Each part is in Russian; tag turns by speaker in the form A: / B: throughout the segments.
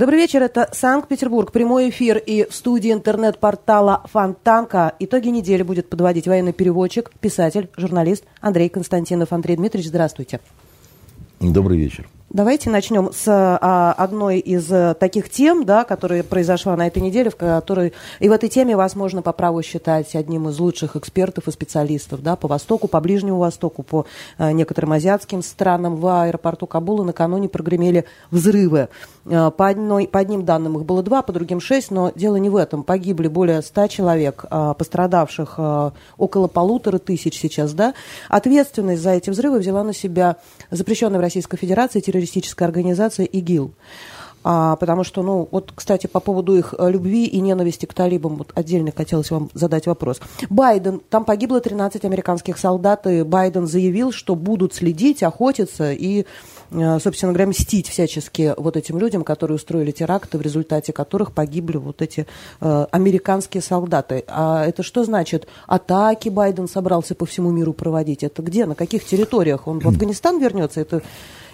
A: Добрый вечер, это Санкт-Петербург, прямой эфир и в студии интернет-портала Фонтанка. Итоги недели будет подводить военный переводчик, писатель, журналист Андрей Константинов. Андрей Дмитриевич, здравствуйте.
B: Добрый вечер.
A: Давайте начнем с а, одной из а, таких тем, да, которая произошла на этой неделе, в которой и в этой теме вас можно по праву считать одним из лучших экспертов и специалистов да, по Востоку, по Ближнему Востоку, по а, некоторым азиатским странам. В аэропорту Кабула накануне прогремели взрывы. А, по, одной, по одним данным их было два, по другим шесть, но дело не в этом. Погибли более ста человек, а, пострадавших а, около полутора тысяч сейчас. Да. Ответственность за эти взрывы взяла на себя запрещенная в Российской Федерации террористическая террористическая организация ИГИЛ. А, потому что, ну, вот, кстати, по поводу их э, любви и ненависти к талибам, вот отдельно хотелось вам задать вопрос. Байден, там погибло 13 американских солдат, и Байден заявил, что будут следить, охотиться и, э, собственно говоря, мстить всячески вот этим людям, которые устроили теракты, в результате которых погибли вот эти э, американские солдаты. А это что значит? Атаки Байден собрался по всему миру проводить? Это где, на каких территориях? Он в Афганистан вернется? Это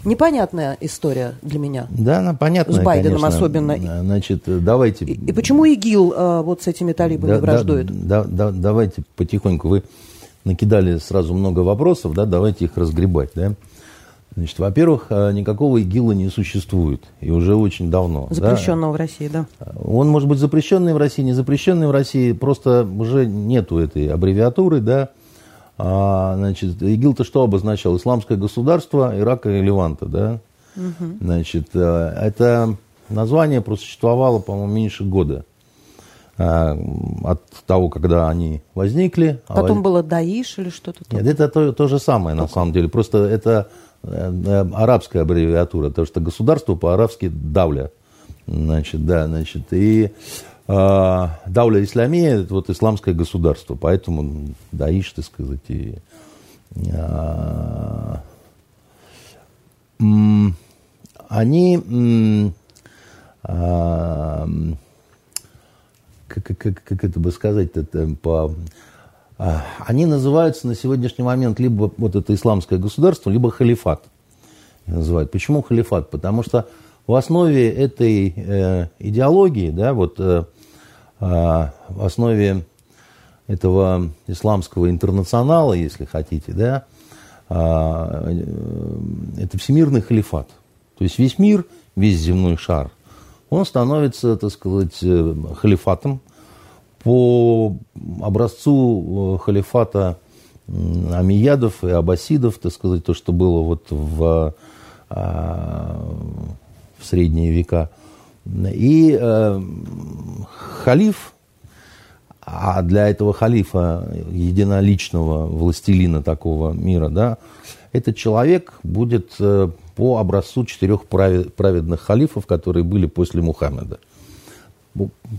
A: непонятная история для меня.
B: Да, она понятная,
A: С Байденом
B: конечно.
A: особенно.
B: Значит, давайте...
A: И, и почему ИГИЛ а, вот с этими талибами да, враждует?
B: Да, да, да, давайте потихоньку. Вы накидали сразу много вопросов, да, давайте их разгребать, да. Значит, во-первых, а, никакого ИГИЛа не существует, и уже очень давно.
A: Запрещенного да? в России, да.
B: Он может быть запрещенный в России, не запрещенный в России, просто уже нету этой аббревиатуры, да. А, значит, ИГИЛ-то что обозначал? Исламское государство Ирака и Леванта, да? Угу. Значит, э, это название просуществовало, по-моему, меньше года э, от того, когда они возникли.
A: А Потом а было Даиш или что-то
B: там? Нет, это то, то же самое, на самом деле. Просто это э, арабская аббревиатура, потому что государство по-арабски давля. Значит, да, значит, и Дауля Исламия – это вот исламское государство, поэтому Даиш, так сказать, и, а, они, а, как, как, как это бы сказать, это по, а, они называются на сегодняшний момент либо вот это исламское государство, либо халифат называют. Почему халифат? Потому что в основе этой э, идеологии, да, вот э, а, в основе этого исламского интернационала, если хотите, да, а, э, это всемирный халифат. То есть весь мир, весь земной шар, он становится, так сказать, э, халифатом по образцу э, халифата амиядов и аббасидов, так сказать, то, что было вот в, а, в средние века – и э, халиф, а для этого халифа, единоличного властелина такого мира, да, этот человек будет э, по образцу четырех праведных халифов, которые были после Мухаммеда.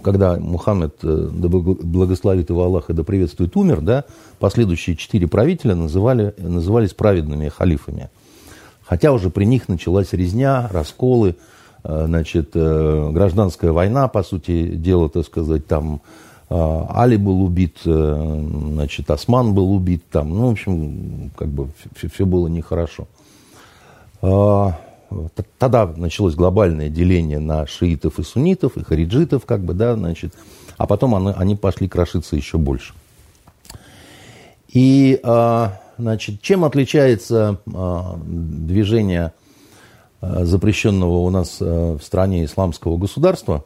B: Когда Мухаммед, э, да благословит его Аллах и да приветствует, умер, да, последующие четыре правителя называли, назывались праведными халифами. Хотя уже при них началась резня, расколы, значит, э, гражданская война, по сути дела, так сказать, там э, Али был убит, значит, Осман был убит, там, ну, в общем, как бы все, все было нехорошо. Тогда началось глобальное деление на шиитов и суннитов, и хариджитов, как бы, да, значит, а потом они, они пошли крошиться еще больше. И, значит, чем отличается движение Э, запрещенного у нас э, в стране исламского государства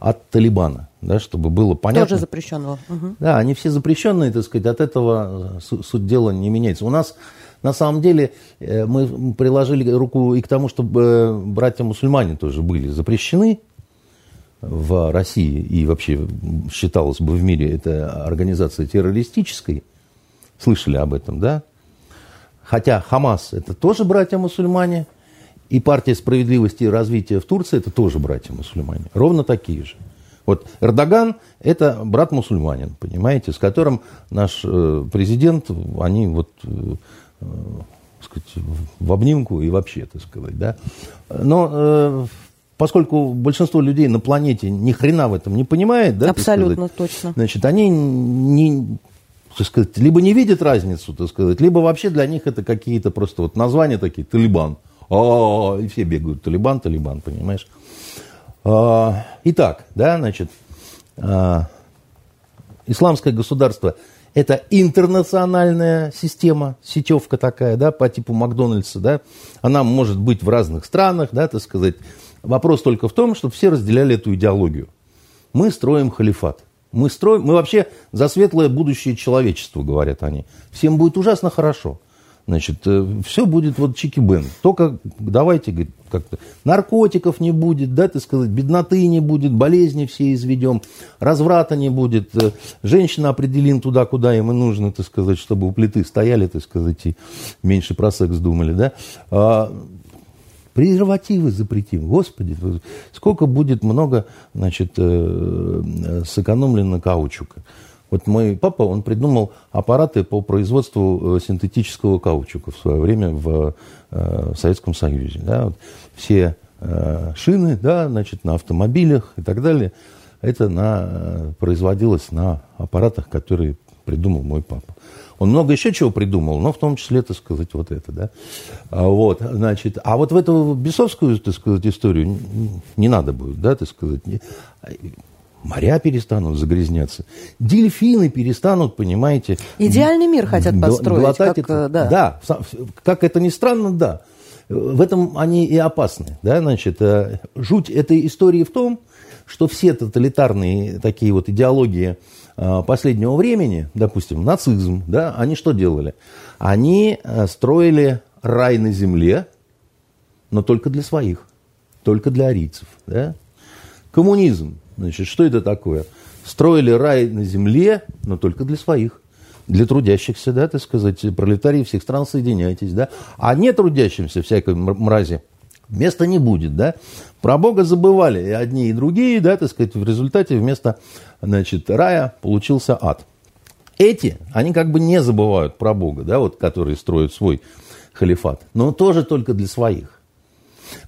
B: от Талибана, да, чтобы было понятно.
A: Тоже запрещенного. Угу.
B: Да, они все запрещенные, так сказать, от этого э, суть дела не меняется. У нас на самом деле мы приложили руку и к тому, чтобы братья-мусульмане тоже были запрещены в России и вообще считалось бы в мире это организация террористической. Слышали об этом, да? Хотя Хамас это тоже братья-мусульмане – и партия справедливости и развития в Турции это тоже братья-мусульмане. Ровно такие же. Вот Эрдоган – это брат-мусульманин, понимаете, с которым наш э, президент, они вот, э, э, сказать, в обнимку и вообще, так сказать, да. Но поскольку большинство людей на планете ни хрена в этом не понимает, да,
A: Абсолютно точно.
B: Значит, они не, так сказать, либо не видят разницу, так сказать, либо вообще для них это какие-то просто вот названия такие, Талибан. А, и все бегают, Талибан, Талибан, понимаешь? А, итак, да, значит, а, исламское государство – это интернациональная система, сетевка такая, да, по типу Макдональдса, да. Она может быть в разных странах, да, так сказать. Вопрос только в том, чтобы все разделяли эту идеологию. Мы строим халифат. Мы, строим, мы вообще за светлое будущее человечества, говорят они. Всем будет ужасно хорошо. Значит, э, все будет вот чики-бен. Только давайте, говорит, как-то наркотиков не будет, да, так сказать, бедноты не будет, болезни все изведем, разврата не будет, э, женщина определим туда, куда им и нужно, так сказать, чтобы у плиты стояли, так сказать, и меньше про секс думали, да. А, презервативы запретим. Господи, сколько будет много, значит, э, сэкономлено каучука. Вот мой папа, он придумал аппараты по производству э, синтетического каучука в свое время в, э, в Советском Союзе. Да, вот все э, шины, да, значит, на автомобилях и так далее, это на, производилось на аппаратах, которые придумал мой папа. Он много еще чего придумал, но в том числе, так сказать, вот это, да. А вот, значит, а вот в эту бесовскую, так сказать, историю не надо будет, да, так сказать. Моря перестанут загрязняться. Дельфины перестанут, понимаете...
A: Идеальный мир хотят построить. Как,
B: это, да. да, как это ни странно, да. В этом они и опасны. Да? Значит, э, жуть этой истории в том, что все тоталитарные такие вот идеологии э, последнего времени, допустим, нацизм, да, они что делали? Они э, строили рай на земле, но только для своих, только для арийцев. Да? Коммунизм Значит, что это такое? Строили рай на земле, но только для своих. Для трудящихся, да, так сказать, пролетарии всех стран соединяйтесь, да. А не трудящимся всякой мрази места не будет, да. Про Бога забывали и одни, и другие, да, так сказать, в результате вместо, значит, рая получился ад. Эти, они как бы не забывают про Бога, да, вот, которые строят свой халифат, но тоже только для своих.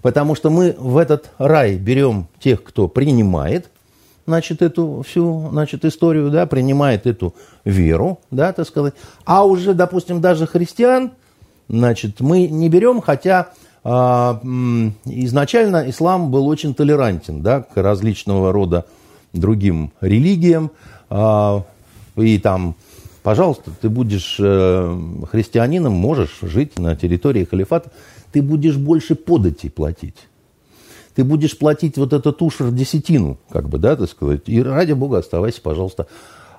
B: Потому что мы в этот рай берем тех, кто принимает, значит, эту всю, значит, историю, да, принимает эту веру, да, так сказать. А уже, допустим, даже христиан, значит, мы не берем, хотя а, изначально ислам был очень толерантен, да, к различного рода другим религиям, а, и там, пожалуйста, ты будешь э, христианином, можешь жить на территории халифата, ты будешь больше подати платить ты будешь платить вот этот ушер десятину, как бы, да, так сказать, и ради бога оставайся, пожалуйста,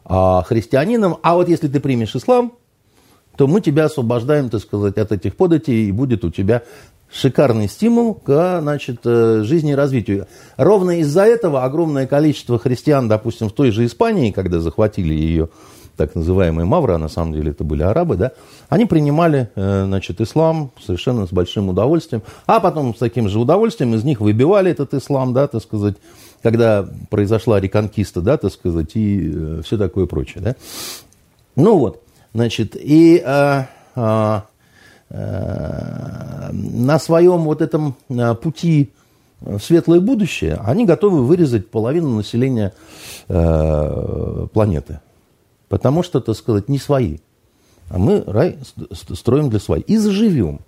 B: а, христианином. А вот если ты примешь ислам, то мы тебя освобождаем, так сказать, от этих податей, и будет у тебя шикарный стимул к значит, э, жизни и развитию. Ровно из-за этого огромное количество христиан, допустим, в той же Испании, когда захватили ее так называемые мавры, а на самом деле это были арабы, да, они принимали, э, значит, ислам совершенно с большим удовольствием, а потом с таким же удовольствием из них выбивали этот ислам, да, так сказать, когда произошла реконкиста, да, так сказать, и э, все такое прочее, да. Ну вот, значит, и а, а, а, на своем вот этом пути в светлое будущее они готовы вырезать половину населения э, планеты. Потому что, так сказать, не свои. А мы рай строим для своих. И заживем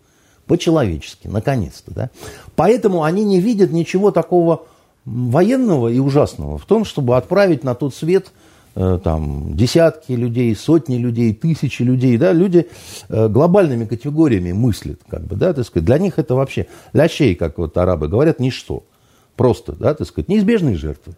B: по-человечески, наконец-то. Да? Поэтому они не видят ничего такого военного и ужасного в том, чтобы отправить на тот свет э, там, десятки людей, сотни людей, тысячи людей. Да? Люди э, глобальными категориями мыслят. Как бы, да, так сказать. Для них это вообще лящей, как вот арабы говорят, ничто. Просто, да, так сказать, неизбежные жертвы.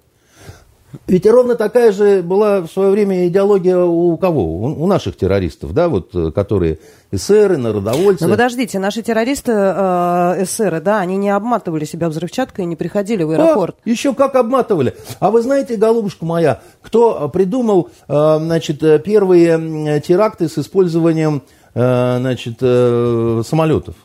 B: Ведь ровно такая же была в свое время идеология у кого? У, у наших террористов, да, вот, э, которые эсеры, народовольцы.
A: Но подождите, наши террористы, э, эсеры, да, они не обматывали себя взрывчаткой и не приходили в аэропорт.
B: А, еще как обматывали. А вы знаете, голубушка моя, кто придумал, э, значит, первые теракты с использованием, э, значит, э, самолетов?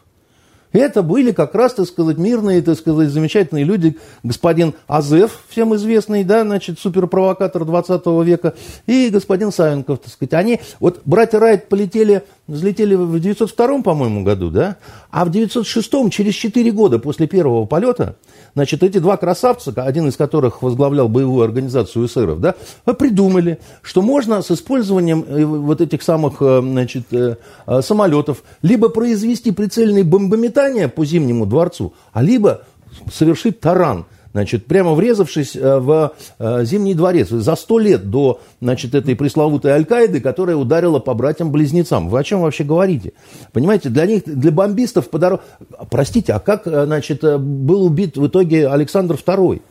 B: Это были как раз, так сказать, мирные, так сказать, замечательные люди. Господин Азеф, всем известный, да, значит, суперпровокатор 20 века, и господин Савенков, так сказать. Они, вот братья Райт полетели взлетели в 902, по-моему, году, да? А в 906, через 4 года после первого полета, значит, эти два красавца, один из которых возглавлял боевую организацию эсеров, да, придумали, что можно с использованием э, вот этих самых, э, значит, э, самолетов либо произвести прицельные бомбометания по Зимнему дворцу, а либо совершить таран – значит, прямо врезавшись э, в э, Зимний дворец за сто лет до значит, этой пресловутой Аль-Каиды, которая ударила по братьям-близнецам. Вы о чем вообще говорите? Понимаете, для них, для бомбистов по дороге... Простите, а как э, значит, был убит в итоге Александр II?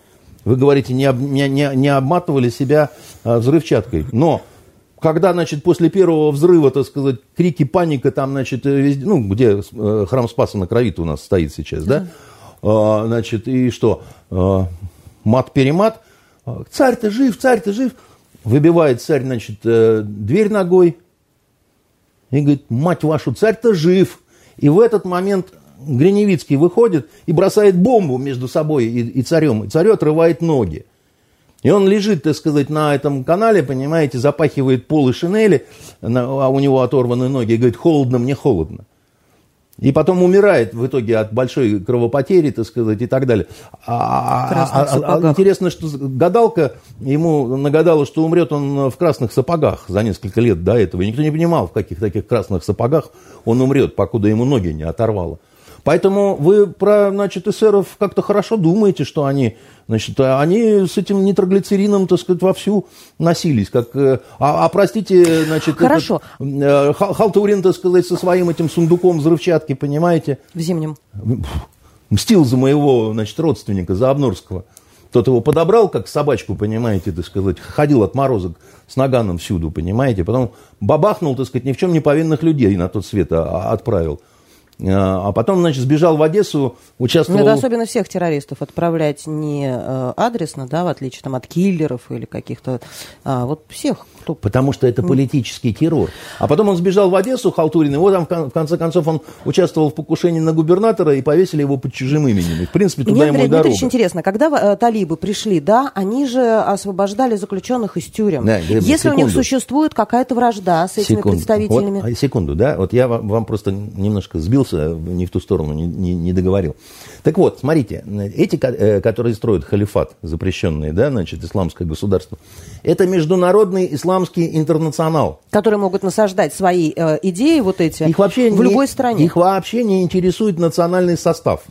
B: Вы говорите, не, не, не, не обматывали себя взрывчаткой. Но когда, значит, после первого взрыва, так сказать, крики, паника там, значит, везде, ну, где храм Спаса на крови у нас стоит сейчас, да, значит, и что, а, мат-перемат, а, царь-то жив, царь-то жив, выбивает царь, значит, э, дверь ногой и говорит, мать вашу, царь-то жив. И в этот момент Гриневицкий выходит и бросает бомбу между собой и, и царем, и царю отрывает ноги. И он лежит, так сказать, на этом канале, понимаете, запахивает полы шинели, а у него оторваны ноги, и говорит, холодно, мне холодно. И потом умирает в итоге от большой кровопотери, так сказать, и так далее. А, а, а, а интересно, что гадалка ему нагадала, что умрет он в красных сапогах за несколько лет до этого. И никто не понимал, в каких таких красных сапогах он умрет, покуда ему ноги не оторвало. Поэтому вы про, значит, эсеров как-то хорошо думаете, что они, значит, они с этим нитроглицерином, так сказать, вовсю носились. Как, э, а, а простите, значит,
A: хорошо.
B: Этот, Халтурин, так сказать, со своим этим сундуком взрывчатки, понимаете?
A: В зимнем.
B: Мстил за моего, значит, родственника, за Обнорского. Тот его подобрал, как собачку, понимаете, так сказать, ходил от морозок с наганом всюду, понимаете, потом бабахнул, так сказать, ни в чем не повинных людей на тот свет а, отправил. А, а потом, значит, сбежал в Одессу, участвовал... Ну,
A: это особенно всех террористов отправлять не э, адресно, да, в отличие там, от киллеров или каких-то... А вот всех,
B: кто... Потому что это политический террор. А потом он сбежал в Одессу, Халтурин, и вот там, в конце концов, он участвовал в покушении на губернатора и повесили его под чужим именем. И, в принципе, туда Мне, ему Андрей дорога.
A: интересно, когда э, талибы пришли, да, они же освобождали заключенных из тюрем. Да, Если секунду. у них существует какая-то вражда с этими секунду. представителями...
B: Вот, секунду, да, вот я вам, вам просто немножко сбился, не в ту сторону, не, не, не договорил. Так вот, смотрите, эти, э, которые строят халифат, запрещенные, да, значит, исламское государство, это международный исламский интернационал.
A: Которые могут насаждать свои э, идеи вот эти их вообще в не, любой стране.
B: Их вообще не интересует национальный состав.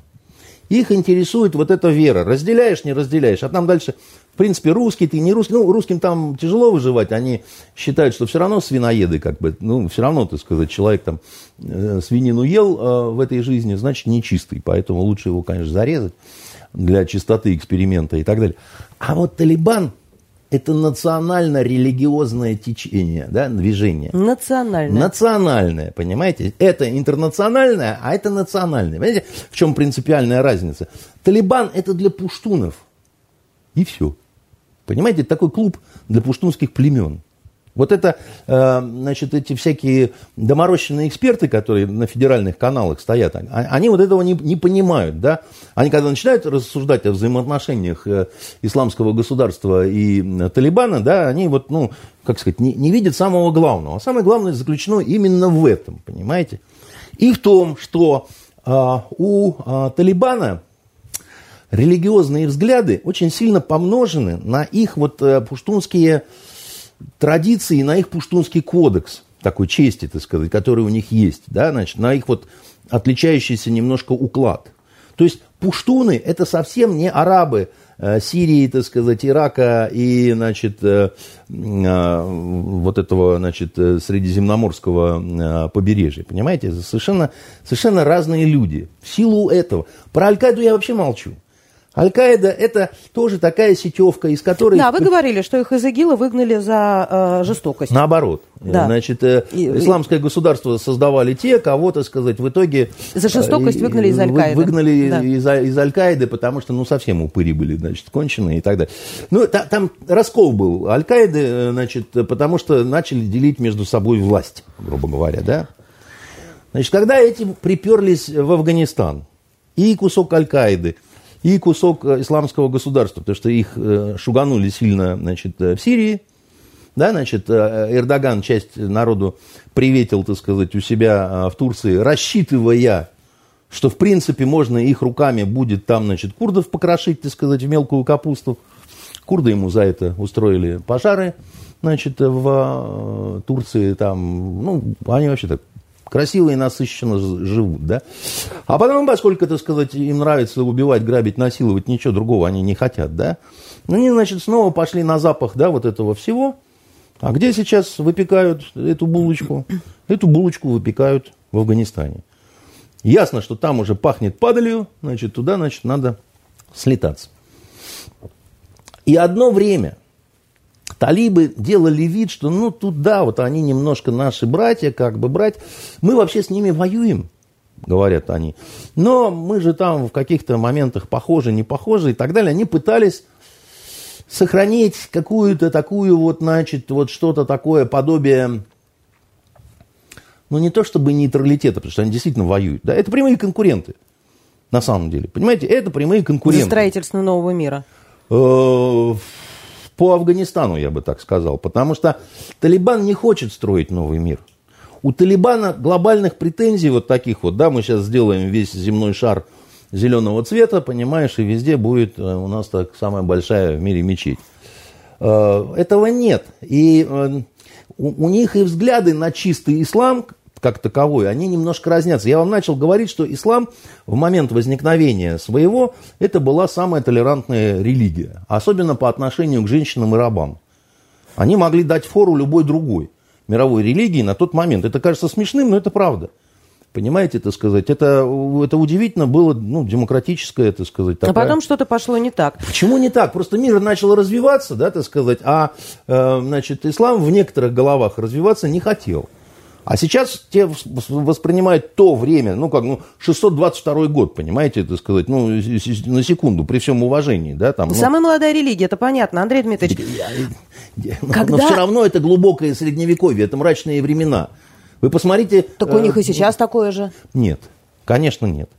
B: Их интересует вот эта вера. Разделяешь, не разделяешь. А там дальше, принципе, русский, ты не русский. Ну, русским там тяжело выживать. Они считают, что все равно свиноеды, как бы, ну, все равно, так сказать, человек там э, свинину ел э, в этой жизни, значит, нечистый. Поэтому лучше его, конечно, зарезать для чистоты эксперимента и так далее. А вот Талибан, это национально-религиозное течение, да, движение.
A: Национальное.
B: Национальное, понимаете? Это интернациональное, а это национальное. Понимаете, в чем принципиальная разница? Талибан – это для пуштунов. И все. Понимаете, такой клуб для пуштунских племен. Вот это, э, значит, эти всякие доморощенные эксперты, которые на федеральных каналах стоят, а, они вот этого не, не понимают, да. Они когда начинают рассуждать о взаимоотношениях э, исламского государства и э, Талибана, да, они вот, ну, как сказать, не, не видят самого главного. А самое главное заключено именно в этом, понимаете. И в том, что у Талибана религиозные взгляды очень сильно помножены на их вот пуштунские традиции, на их пуштунский кодекс такой чести, так сказать, который у них есть, да, значит, на их вот отличающийся немножко уклад. То есть пуштуны – это совсем не арабы э, Сирии, так сказать, Ирака и, значит, э, э, вот этого, значит, средиземноморского побережья, понимаете? Совершенно, совершенно разные люди. В силу этого. Про Аль-Каиду я вообще молчу. Аль-Каида – это тоже такая сетевка, из которой...
A: Да, вы говорили, что их из ИГИЛа выгнали за э, жестокость.
B: Наоборот. Да. Значит, э, исламское государство создавали те, кого, так сказать, в итоге...
A: За жестокость э, выгнали из Аль-Каиды.
B: Выгнали да. из, из Аль-Каиды, потому что, ну, совсем упыри были, значит, конченые и так далее. Ну, та, там раскол был Аль-Каиды, э, значит, потому что начали делить между собой власть, грубо говоря, да. Значит, когда эти приперлись в Афганистан, и кусок Аль-Каиды – и кусок э, исламского государства, потому что их э, шуганули сильно значит, э, в Сирии, да, значит, Эрдоган часть народу приветил, так сказать, у себя в Турции, рассчитывая, что, в принципе, можно их руками будет там, значит, курдов покрошить, так сказать, в мелкую капусту. Курды ему за это устроили пожары, значит, в Турции там, ну, они вообще так красиво и насыщенно живут, да. А потом, поскольку, так сказать, им нравится убивать, грабить, насиловать, ничего другого они не хотят, да, ну, они, значит, снова пошли на запах, да, вот этого всего. А где сейчас выпекают эту булочку? Эту булочку выпекают в Афганистане. Ясно, что там уже пахнет падалью, значит, туда, значит, надо слетаться. И одно время Талибы делали вид, что ну тут да, вот они немножко наши братья, как бы брать. Мы вообще с ними воюем, говорят они. Но мы же там в каких-то моментах похожи, не похожи и так далее. Они пытались сохранить какую-то такую вот, значит, вот что-то такое подобие, ну не то чтобы нейтралитета, потому что они действительно воюют. Да, это прямые конкуренты, на самом деле. Понимаете, это прямые конкуренты.
A: За строительство нового мира.
B: По Афганистану, я бы так сказал. Потому что Талибан не хочет строить новый мир. У Талибана глобальных претензий вот таких вот, да, мы сейчас сделаем весь земной шар зеленого цвета, понимаешь, и везде будет э, у нас так самая большая в мире мечеть. Э, этого нет. И э, у них и взгляды на чистый ислам, как таковой, они немножко разнятся. Я вам начал говорить, что ислам в момент возникновения своего, это была самая толерантная религия, особенно по отношению к женщинам и рабам. Они могли дать фору любой другой мировой религии на тот момент. Это кажется смешным, но это правда. Понимаете, это сказать, это, это удивительно было, ну, демократическое, это сказать.
A: А такая... А потом что-то пошло не так.
B: Почему не так? Просто мир начал развиваться, да, так сказать, а, э, значит, ислам в некоторых головах развиваться не хотел. А сейчас те воспринимают то время, ну как, ну, 622 год, понимаете, это сказать, ну, на секунду, при всем уважении, да, там. Ну,
A: Самая молодая религия, это понятно, Андрей Дмитриевич.
B: Я, Когда... Но все равно это глубокое средневековье, это мрачные времена. Вы посмотрите...
A: Так у них и э, сейчас такое же.
B: Нет, конечно нет.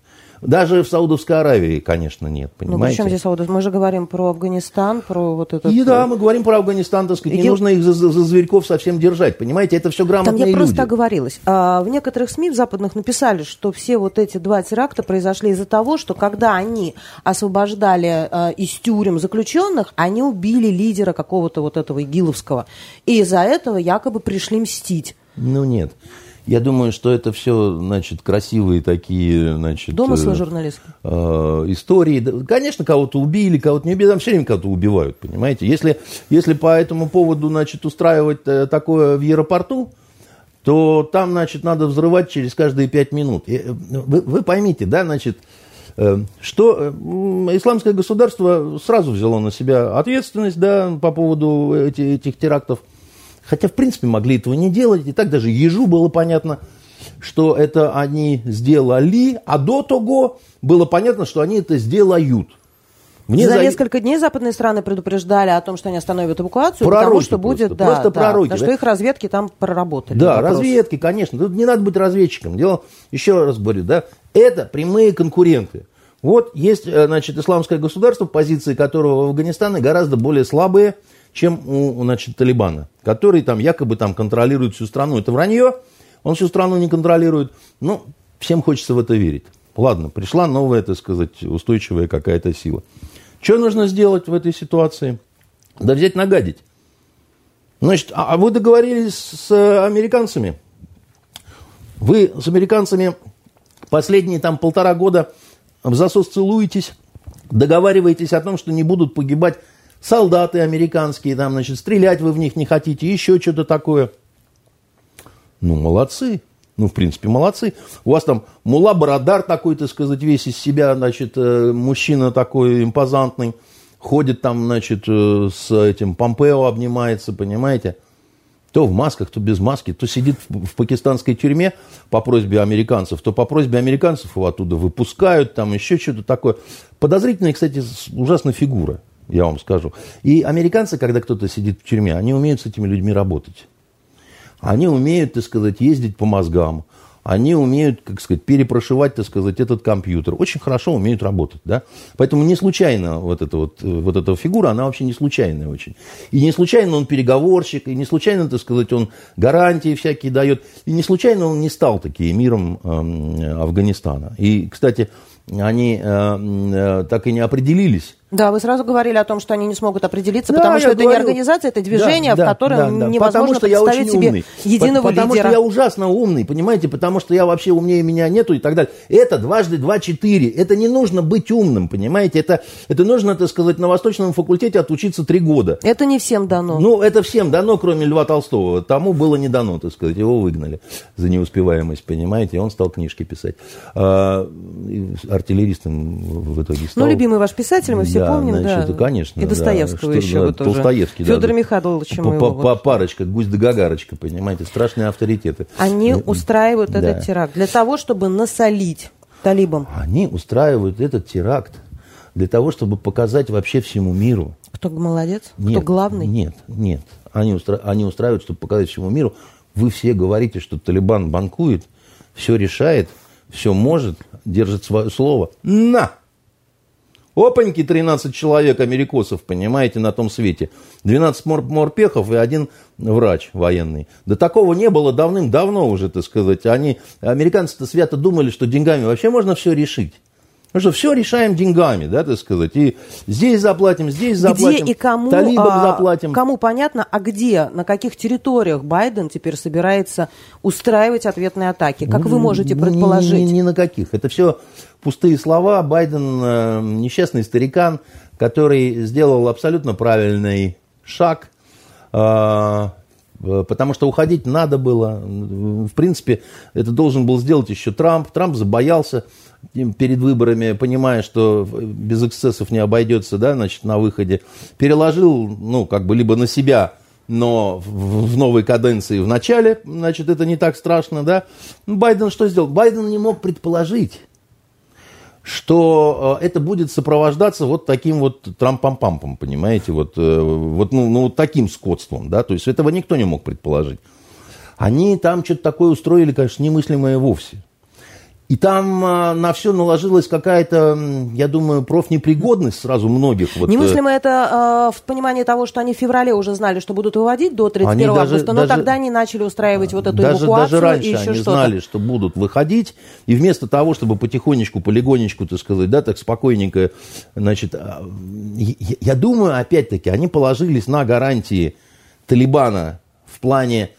B: Даже в Саудовской Аравии, конечно, нет, понимаете? Ну, причем
A: здесь Саудов? Мы же говорим про Афганистан, про вот это...
B: И да, мы говорим про Афганистан, так сказать, и не дел... нужно их за, за, за зверьков совсем держать, понимаете? Это все грамотные
A: Там я
B: люди.
A: просто оговорилась. А, в некоторых СМИ в западных написали, что все вот эти два теракта произошли из-за того, что когда они освобождали а, из тюрем заключенных, они убили лидера какого-то вот этого игиловского. И из-за этого якобы пришли мстить.
B: Ну нет. Я думаю, что это все, значит, красивые такие, значит...
A: Домыслы э, журналистские.
B: Э, истории. Конечно, кого-то убили, кого-то не убили. Там все время кого-то убивают, понимаете? Если, если по этому поводу, значит, устраивать э, такое в аэропорту, то там, значит, надо взрывать через каждые пять минут. Э, вы, вы поймите, да, значит, что исламское государство сразу взяло на себя ответственность да, по поводу эти, этих терактов. Хотя, в принципе, могли этого не делать. И так даже ежу было понятно, что это они сделали, а до того было понятно, что они это сделают.
A: Мне за, за несколько дней западные страны предупреждали о том, что они остановят эвакуацию, пророки потому что будет, просто, да, просто да, пророки, потому да? что их разведки там проработали.
B: Да, вопрос. разведки, конечно. Тут не надо быть разведчиком. Дело, еще раз говорю, да, это прямые конкуренты. Вот есть, э, значит, исламское государство, позиции которого в Афганистане гораздо более слабые, чем у, значит, Талибана, который там якобы там контролирует всю страну. Это вранье, он всю страну не контролирует. Ну, всем хочется в это верить. Ладно, пришла новая, так сказать, устойчивая какая-то сила. Что нужно сделать в этой ситуации? Да взять нагадить. Значит, а, а вы договорились с американцами? Вы с американцами последние там полтора года в засос целуетесь, договариваетесь о том, что не будут погибать солдаты американские, там, значит, стрелять вы в них не хотите, еще что-то такое. Ну, молодцы. Ну, в принципе, молодцы. У вас там мула Бородар такой, так сказать, весь из себя, значит, э, мужчина такой импозантный, ходит там, значит, э, с этим Помпео обнимается, понимаете? То в масках, то без маски, то сидит в пакистанской тюрьме по просьбе американцев, то по просьбе американцев его оттуда выпускают, там еще что-то такое. Подозрительная, кстати, ужасная фигура я вам скажу. И американцы, когда кто-то сидит в тюрьме, они умеют с этими людьми работать. Они умеют, так сказать, ездить по мозгам. они умеют, как сказать, перепрошивать, так сказать, этот компьютер. Очень хорошо умеют работать, да. Поэтому не случайно вот эта вот, вот эта фигура, она вообще не случайная очень. И не случайно он переговорщик, и не случайно, так сказать, он гарантии всякие дает. И не случайно он не стал таким миром э, Афганистана. И, кстати, они э, э, так и не определились.
A: Да, вы сразу говорили о том, что они не смогут определиться, да, потому что это говорю, не организация, это движение, да, в котором да, да, невозможно
B: что
A: представить
B: я
A: себе
B: умный.
A: единого
B: потому
A: лидера.
B: Потому что я ужасно умный, понимаете, потому что я вообще умнее меня нету и так далее. Это дважды два четыре. Это не нужно быть умным, понимаете? Это, это нужно, так сказать, на Восточном факультете отучиться три года.
A: Это не всем дано.
B: Ну, это всем дано, кроме Льва Толстого. Тому было не дано, так сказать, его выгнали за неуспеваемость, понимаете, и он стал книжки писать. А, артиллеристом в итоге стал.
A: Ну, любимый ваш писатель, мы все
B: да,
A: помним,
B: значит,
A: да.
B: конечно.
A: И Достоевского
B: да,
A: еще
B: что,
A: вы тоже.
B: Толстоевский,
A: Федор
B: да.
A: Михайлович
B: по, по, Парочка, гусь да гагарочка, понимаете, страшные авторитеты.
A: Они устраивают
B: да.
A: этот теракт для того, чтобы насолить талибам.
B: Они устраивают этот теракт для того, чтобы показать вообще всему миру.
A: Кто молодец?
B: Нет,
A: Кто главный?
B: Нет, нет. Они, устра... они устраивают, чтобы показать всему миру. Вы все говорите, что Талибан банкует, все решает, все может, держит свое слово. На! Опаньки, 13 человек америкосов, понимаете, на том свете. 12 мор морпехов и один врач военный. Да такого не было давным-давно уже, так сказать. Они, американцы-то свято думали, что деньгами вообще можно все решить. Ну что, все решаем деньгами, да, так сказать. И здесь заплатим, здесь заплатим.
A: Где и кому,
B: талибам
A: а,
B: заплатим.
A: Кому понятно, а где, на каких территориях Байден теперь собирается устраивать ответные атаки? Как
B: ну,
A: вы можете предположить?
B: Ни, ни, ни на каких. Это все пустые слова. Байден э, несчастный старикан, который сделал абсолютно правильный шаг. Э, потому что уходить надо было. В принципе, это должен был сделать еще Трамп. Трамп забоялся перед выборами, понимая, что без эксцессов не обойдется, да, значит, на выходе, переложил, ну, как бы либо на себя, но в, новой каденции в начале, значит, это не так страшно, да. Байден что сделал? Байден не мог предположить, что э, это будет сопровождаться вот таким вот трампам-пампом, понимаете, вот, э, вот ну, ну, таким скотством, да, то есть этого никто не мог предположить. Они там что-то такое устроили, конечно, немыслимое вовсе. И там а, на все наложилась какая-то, я думаю, профнепригодность сразу многих.
A: Вот, Немыслимо это э, в понимании того, что они в феврале уже знали, что будут выводить до 31 они августа, даже, но даже, тогда они начали устраивать вот эту
B: даже,
A: эвакуацию
B: даже раньше
A: и еще
B: они
A: что-то.
B: знали, что будут выходить, и вместо того, чтобы потихонечку, полигонечку, так сказать, да, так спокойненько, значит, я, я думаю, опять-таки, они положились на гарантии Талибана в плане,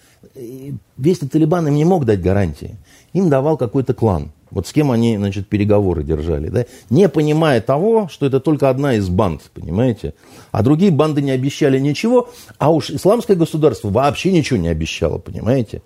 B: весь Талибан им не мог дать гарантии, им давал какой-то клан. Вот с кем они, значит, переговоры держали, да? Не понимая того, что это только одна из банд, понимаете? А другие банды не обещали ничего, а уж исламское государство вообще ничего не обещало, понимаете?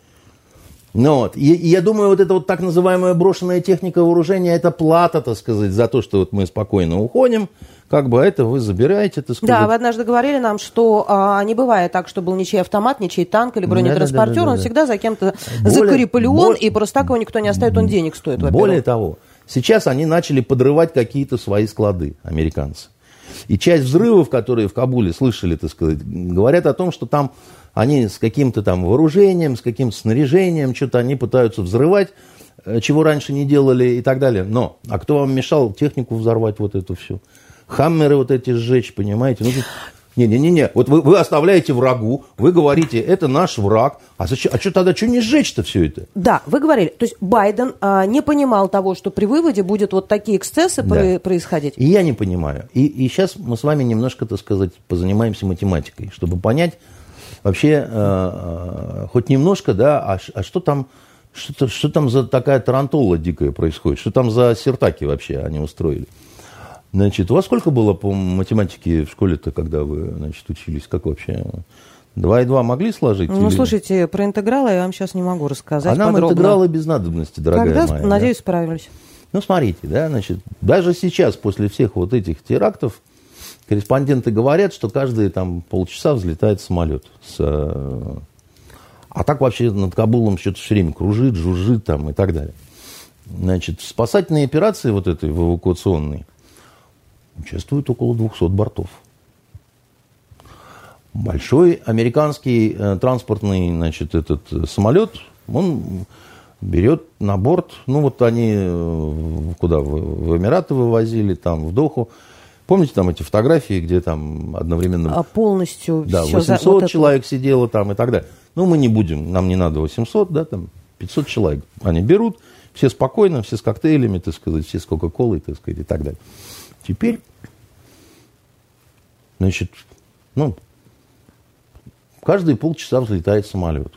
B: Ну, вот. И, и я думаю, вот эта вот так называемая брошенная техника вооружения, это плата, так сказать, за то, что вот мы спокойно уходим, как бы это вы забираете, так сказать.
A: Да, вы однажды говорили нам, что а, не бывает так, что был ничей автомат, ничей танк или бронетранспортер, да, да, да, да, он всегда за кем-то закреплен, более, и просто так его никто не оставит, он денег стоит,
B: Более того, сейчас они начали подрывать какие-то свои склады, американцы. И часть взрывов, которые в Кабуле слышали, так сказать, говорят о том, что там они с каким-то там вооружением, с каким-то снаряжением, что-то они пытаются взрывать, э, чего раньше не делали и так далее. Но, а кто вам мешал технику взорвать вот эту всю? хаммеры вот эти сжечь, понимаете? Ну, не-не-не, вот вы, вы оставляете врагу, вы говорите, это наш враг, а, зачем, а что тогда, что не сжечь-то все это?
A: Да, вы говорили, то есть Байден а, не понимал того, что при выводе будет вот такие эксцессы да. происходить.
B: И я не понимаю. И, и сейчас мы с вами немножко, так сказать, позанимаемся математикой, чтобы понять вообще э, э, хоть немножко, да, а, а что там, что, что там за такая тарантула дикая происходит, что там за сертаки вообще они устроили. Значит, у вас сколько было по математике в школе-то, когда вы, значит, учились? Как вообще? Два и два могли сложить?
A: Ну, или... слушайте, про интегралы я вам сейчас не могу рассказать
B: А нам
A: подробно.
B: интегралы без надобности, дорогая
A: Когда,
B: моя.
A: надеюсь,
B: да?
A: справились.
B: Ну, смотрите, да, значит, даже сейчас, после всех вот этих терактов, корреспонденты говорят, что каждые там полчаса взлетает самолет. С, а так вообще над Кабулом что-то все время кружит, жужжит там и так далее. Значит, в спасательной операции вот этой, в эвакуационной, участвует около 200 бортов. Большой американский э, транспортный значит, этот самолет, он берет на борт, ну вот они э, куда, в, в Эмираты вывозили, там, в Доху. Помните там эти фотографии, где там одновременно...
A: А полностью
B: Да,
A: всё
B: 800
A: за- вот
B: человек сидело там и так далее. Ну, мы не будем, нам не надо 800, да, там 500 человек. Они берут, все спокойно, все с коктейлями, так сказать, все с Кока-Колой, так сказать, и так далее. Теперь, значит, ну, каждые полчаса взлетает самолет.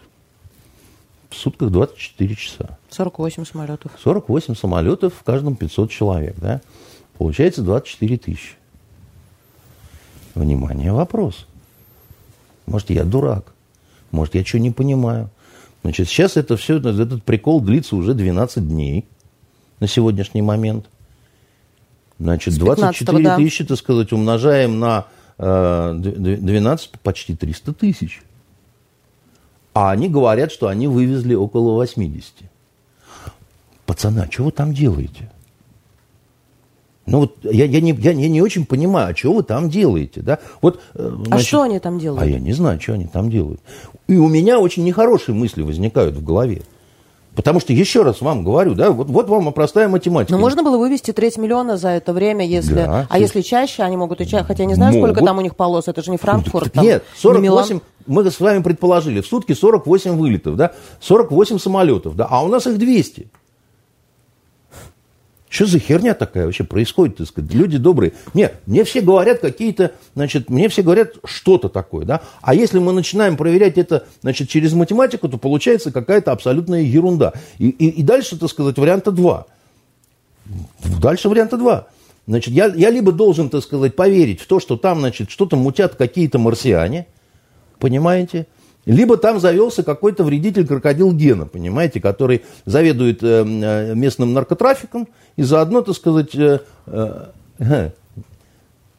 B: В сутках 24 часа.
A: Это 48 самолетов.
B: 48 самолетов, в каждом 500 человек, да? Получается 24 тысячи. Внимание, вопрос. Может, я дурак. Может, я что не понимаю. Значит, сейчас это все, этот прикол длится уже 12 дней на сегодняшний момент. Значит,
A: С
B: 24
A: 15-го, да.
B: тысячи, так сказать, умножаем на э, д- 12, почти 300 тысяч. А они говорят, что они вывезли около 80. Пацаны, а что вы там делаете? Ну вот я, я, не, я, я не очень понимаю, а что вы там делаете, да? Вот, э,
A: А
B: значит,
A: что они там делают?
B: а я не знаю, что они там делают. И у меня очень нехорошие мысли возникают в голове. Потому что, еще раз вам говорю, да, вот, вот вам простая математика.
A: Но можно было вывести треть миллиона за это время, если...
B: Да,
A: а если чаще, они могут и чаще. Хотя я не знаю, сколько
B: Могут.
A: там у них полос. Это же не Франкфурт. там,
B: Нет,
A: не
B: 48,
A: Милан.
B: мы с вами предположили, в сутки 48 вылетов, да, 48 самолетов, да, а у нас их 200. Что за херня такая вообще происходит, так сказать? Люди добрые. Нет, мне все говорят какие-то, значит, мне все говорят что-то такое, да. А если мы начинаем проверять это, значит, через математику, то получается какая-то абсолютная ерунда. И, и, и дальше, так сказать, варианта два. Дальше варианта два. Значит, я, я либо должен, так сказать, поверить в то, что там, значит, что-то мутят какие-то марсиане, понимаете? Либо там завелся какой-то вредитель крокодил Гена, понимаете, который заведует э, э, местным наркотрафиком и заодно, так сказать, э,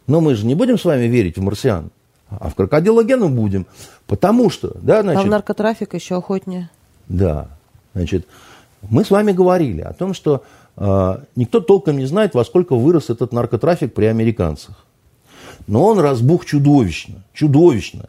B: но мы же не будем с вами верить в марсиан, а в крокодила Гена будем, потому что, да,
A: А
B: значит...
A: в наркотрафик еще охотнее.
B: Да, значит, мы с вами говорили о том, что э, никто толком не знает, во сколько вырос этот наркотрафик при американцах. Но он разбух чудовищно, чудовищно.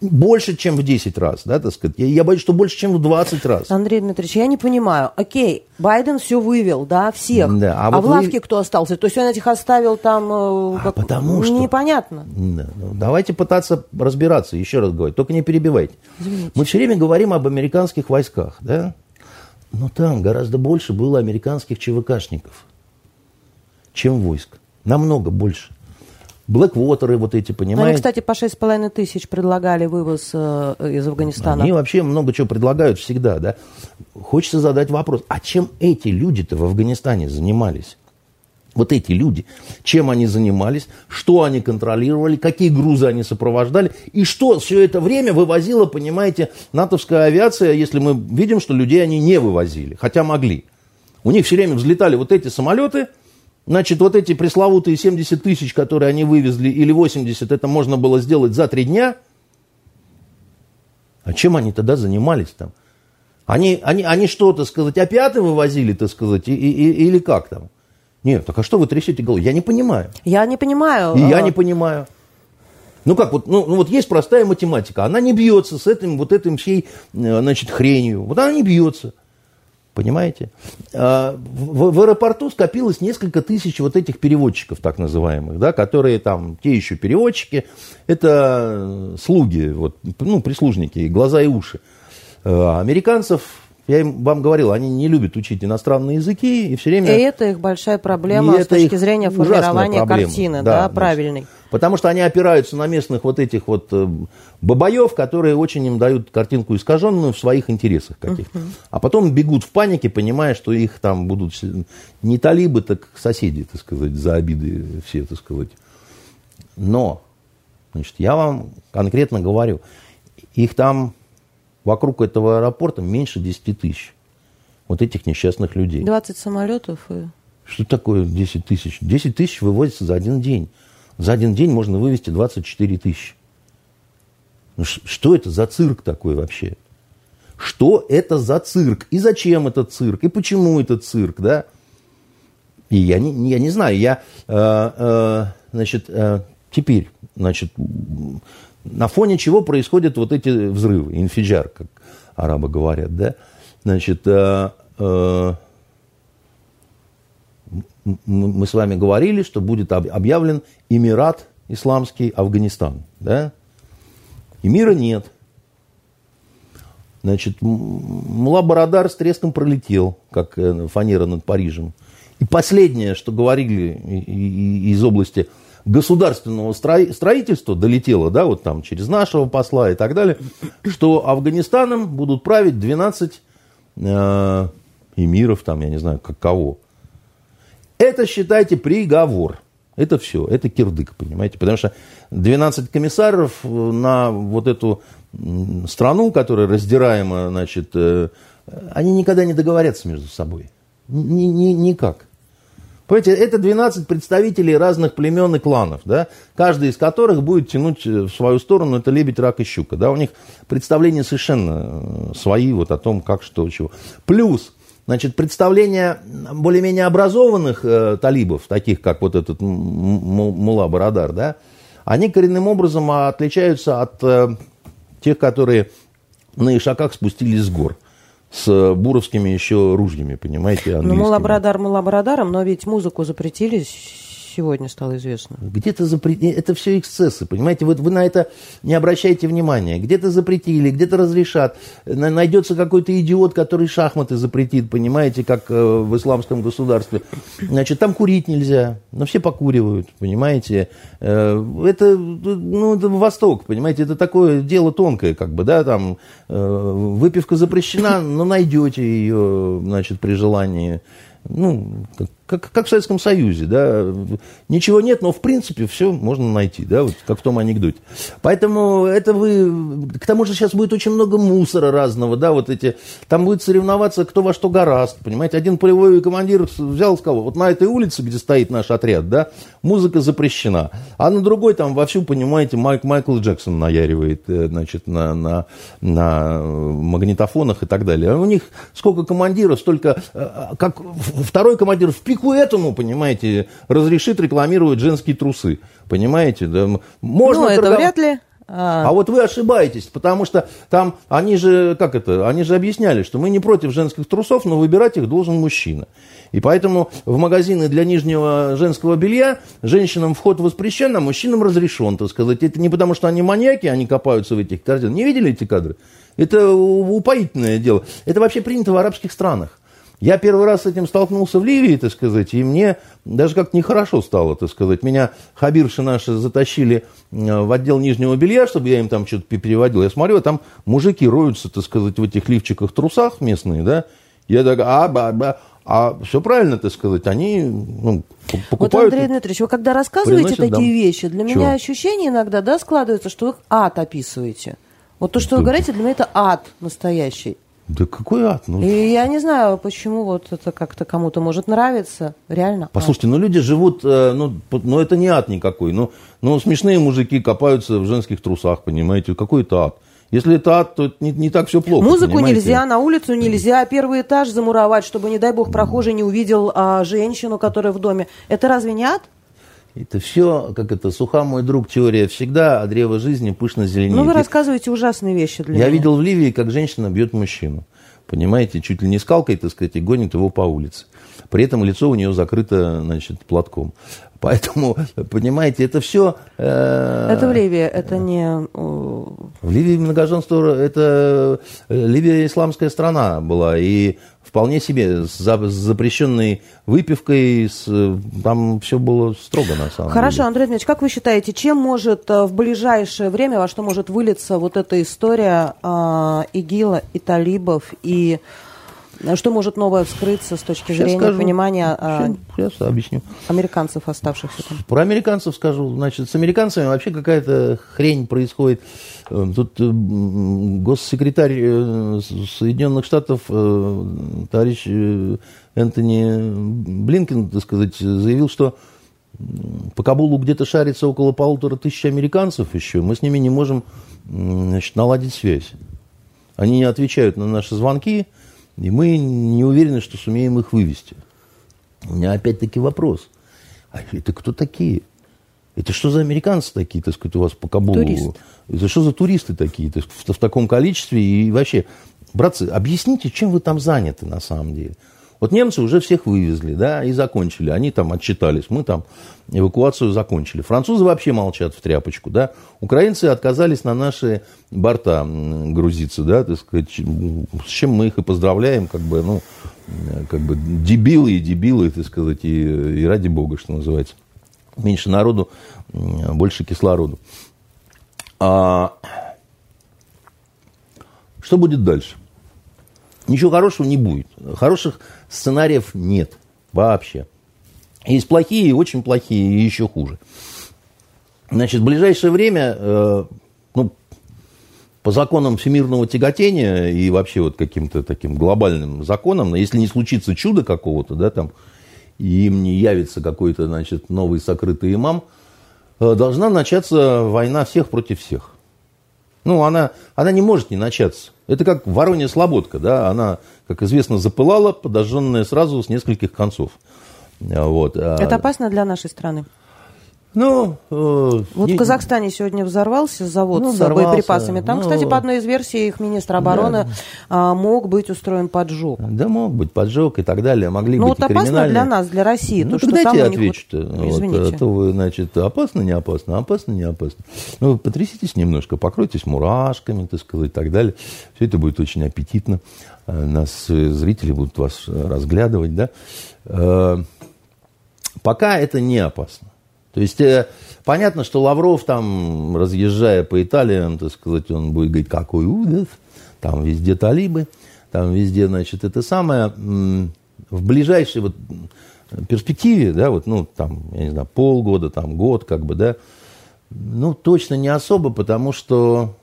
B: Больше, чем в 10 раз, да, так сказать. Я, я боюсь, что больше, чем в 20 раз.
A: Андрей Дмитриевич, я не понимаю. Окей, Байден все вывел, да, всех.
B: Да, а
A: а
B: вот
A: в лавке
B: вы-
A: кто остался? То есть он этих оставил там... э,
B: А потому что-
A: Непонятно.
B: Да, ну, давайте пытаться разбираться, еще раз говорю, только не перебивайте. Мы все время говорим об американских войсках, да? Но там гораздо больше было американских ЧВКшников, чем войск. Намного больше. Блэквотеры вот эти,
A: Ну,
B: понимаете?
A: Они, кстати, по 6,5 тысяч предлагали вывоз э, из Афганистана.
B: Они вообще много чего предлагают всегда, да. Хочется задать вопрос, а чем эти люди-то в Афганистане занимались? Вот эти люди, чем они занимались, что они контролировали, какие грузы они сопровождали, и что все это время вывозила, понимаете, натовская авиация, если мы видим, что людей они не вывозили, хотя могли. У них все время взлетали вот эти самолеты, значит, вот эти пресловутые 70 тысяч, которые они вывезли, или 80, это можно было сделать за три дня, а чем они тогда занимались там? Они, они, они что, так сказать, опяты вывозили, так сказать, и, и- или как там? Нет, так а что вы трясете головой? Я не понимаю.
A: Я не понимаю.
B: И я
A: э,
B: не понимаю. Ну как, вот, ну, ну вот есть простая математика, она не бьется с этим, вот этим всей, э, значит, хренью. Вот она не бьется. Понимаете? А, В, в аэропорту скопилось несколько тысяч вот этих переводчиков, так называемых, да, которые там, те еще переводчики, это э, слуги, вот, ну, прислужники, глаза и уши. Э, Американцев, я им, вам говорил, они не любят учить иностранные языки, и все время...
A: И это их большая проблема
B: И
A: с точки зрения формирования
B: проблема.
A: картины,
B: Да,
A: да,
B: значит.
A: правильной.
B: Потому что они опираются на местных вот этих вот э, бабаев, которые очень им дают картинку искаженную в своих интересах каких-то. А потом бегут в панике, понимая, что их там будут не талибы, так соседи, так сказать, за обиды все, так сказать. Но, значит, я вам конкретно говорю, их там вокруг этого аэропорта меньше 10 тысяч. Вот этих несчастных людей.
A: 20 самолетов и...
B: Что такое 10 тысяч? 10 тысяч вывозится за один день. За один день можно вывести 24 тысячи. Ну, что это за цирк такой вообще? Что это за цирк? И зачем этот цирк? И почему этот цирк, да? И я не, я не знаю, я, э, э, значит, э, теперь, значит, на фоне чего происходят вот эти взрывы, инфиджар, как арабы говорят, да? Значит, э, э, мы с вами говорили, что будет объявлен Эмират Исламский Афганистан. Да? И мира нет. Значит, Мула Барадар с треском пролетел, как э, фанера над Парижем. И последнее, что говорили из области государственного строительства, долетело, да, вот там через нашего посла и так далее, что Афганистаном будут править 12 э, эмиров, там, я не знаю, как кого. Это, считайте, приговор. Это все, это кирдык, понимаете? Потому что 12 комиссаров на вот эту страну, которая раздираема, значит, э, они никогда не договорятся между собой. Ни, ни, никак. Понимаете, это 12 представителей разных племен и кланов, да, каждый из которых будет тянуть в свою сторону, это лебедь, рак и щука. Да, у них представления совершенно свои вот о том, как, что, чего. Плюс, значит, представления более-менее образованных э, талибов, таких как вот этот Мула Барадар, да, они коренным образом отличаются от э, тех, которые на Ишаках спустились с гор с буровскими еще ружьями, понимаете,
A: Ну, Малабрадар Малабрадаром, но ведь музыку запретили сегодня стало известно.
B: Где-то запретили, это все эксцессы, понимаете, вот вы на это не обращайте внимания. Где-то запретили, где-то разрешат. Найдется какой-то идиот, который шахматы запретит, понимаете, как э, в исламском государстве. Значит, там курить нельзя, но все покуривают, понимаете. Э, это, ну, это Восток, понимаете, это такое дело тонкое, как бы, да, там э, выпивка запрещена, но найдете ее, значит, при желании ну, как, как в Советском Союзе, да, ничего нет, но в принципе все можно найти, да, вот как в том анекдоте. Поэтому это вы, к тому же сейчас будет очень много мусора разного, да, вот эти, там будет соревноваться кто во что гораст, понимаете, один полевой командир взял сказал, вот на этой улице, где стоит наш отряд, да, музыка запрещена, а на другой там вовсю, понимаете, Майк, Майкл Джексон наяривает, э, значит, на, на, на магнитофонах и так далее. А у них сколько командиров, столько, э, как второй командир в пику этому, понимаете, разрешит рекламировать женские трусы. Понимаете? Да,
A: можно ну, это торгов... вряд ли.
B: А... а вот вы ошибаетесь, потому что там они же, как это, они же объясняли, что мы не против женских трусов, но выбирать их должен мужчина. И поэтому в магазины для нижнего женского белья женщинам вход воспрещен, а мужчинам разрешен, так сказать. Это не потому, что они маньяки, они копаются в этих корзинах. Не видели эти кадры? Это упоительное дело. Это вообще принято в арабских странах. Я первый раз с этим столкнулся в Ливии, так сказать, и мне даже как-то нехорошо стало, так сказать. Меня хабирши наши затащили э, в отдел нижнего белья, чтобы я им там что-то переводил. Я смотрю, а там мужики роются, так сказать, в этих лифчиках, трусах местные, да. Я так, а, ба, ба, а все правильно, так сказать, они ну, покупают... Вот,
A: Андрей Дмитриевич, вы когда рассказываете такие дом. вещи, для Чего? меня ощущение иногда, да, складывается, что вы ад описываете. Вот то, что вы говорите, для меня это ад настоящий.
B: Да какой ад?
A: Ну... И я не знаю, почему вот это как-то кому-то может нравиться. Реально.
B: Послушайте, ад. ну люди живут, э, ну, ну это не ад никакой. Ну, ну смешные мужики копаются в женских трусах, понимаете. Какой это ад? Если это ад, то не, не так все плохо.
A: Музыку
B: понимаете?
A: нельзя, на улицу нельзя, первый этаж замуровать, чтобы, не дай бог, прохожий не увидел а, женщину, которая в доме. Это разве не ад?
B: Это все, как это, суха мой друг, теория всегда, а древо жизни пышно зеленеет. Ну,
A: вы рассказываете ужасные вещи для
B: Я
A: меня.
B: видел в Ливии, как женщина бьет мужчину. Понимаете, чуть ли не скалкой, так сказать, и гонит его по улице. При этом лицо у нее закрыто, значит, платком. Поэтому, понимаете, это все...
A: Э, это в Ливии, это не...
B: В Ливии многоженство, это э, Ливия исламская страна была, и вполне себе с запрещенной выпивкой, с, там все было строго на самом
A: Хорошо,
B: деле.
A: Андрей Дмитриевич, как вы считаете, чем может э, в ближайшее время, во что может вылиться вот эта история э, ИГИЛа и талибов, и что может новое вскрыться с точки Сейчас зрения скажу. понимания
B: Сейчас, Сейчас объясню.
A: американцев, оставшихся там?
B: Про американцев скажу. Значит, с американцами вообще какая-то хрень происходит. Э, тут э, госсекретарь э, Соединенных Штатов, товарищ Энтони Блинкен, так сказать, заявил, что по Кабулу где-то шарится около полутора тысяч американцев еще. Мы с ними не можем значит, наладить связь. Они не отвечают на наши звонки, и мы не уверены, что сумеем их вывести. У меня опять-таки вопрос. А это кто такие? Это что за американцы такие, так сказать, у вас по Кабулу? Турист. Это что за туристы такие, так, в, в таком количестве? И вообще, братцы, объясните, чем вы там заняты на самом деле. Вот немцы уже всех вывезли, да, и закончили. Они там отчитались, мы там эвакуацию закончили. Французы вообще молчат в тряпочку, да. Украинцы отказались на наши борта грузиться, да, так сказать, с чем мы их и поздравляем, как бы, ну, как бы дебилы и дебилы, так сказать, и, и ради бога, что называется. Меньше народу, больше кислороду. А что будет дальше? Ничего хорошего не будет. Хороших сценариев нет вообще. Есть плохие, очень плохие и еще хуже. Значит, в ближайшее время, э, ну, по законам всемирного тяготения и вообще вот каким-то таким глобальным законам, если не случится чудо какого-то, да, там, и им не явится какой-то, значит, новый сокрытый имам, э, должна начаться война всех против всех. Ну, она, она не может не начаться. Это как воронья слободка, да, она, как известно, запылала, подожженная сразу с нескольких концов.
A: Вот. А Это опасно для нашей страны?
B: Ну,
A: э, вот в Казахстане сегодня взорвался завод ну, с боеприпасами. Там, ну, кстати, по одной из версий их министр обороны да. мог быть устроен поджог.
B: Да, мог быть поджог и так далее. Могли
A: ну,
B: быть
A: вот опасно для нас, для России.
B: Ну, то, что дайте я отвечу-то. Вот, Извините. а то вы, значит, опасно, не опасно, опасно, не опасно. Ну, потряситесь немножко, покройтесь мурашками, так сказать, и так далее. Все это будет очень аппетитно. Э, нас э, зрители будут вас разглядывать, да. Пока это не опасно. То есть э, понятно, что Лавров там, разъезжая по Италии, так сказать, он будет говорить, какой ужас, там везде талибы, там везде, значит, это самое. В ближайшей вот перспективе, да, вот, ну, там, я не знаю, полгода, там, год, как бы, да, ну, точно не особо, потому что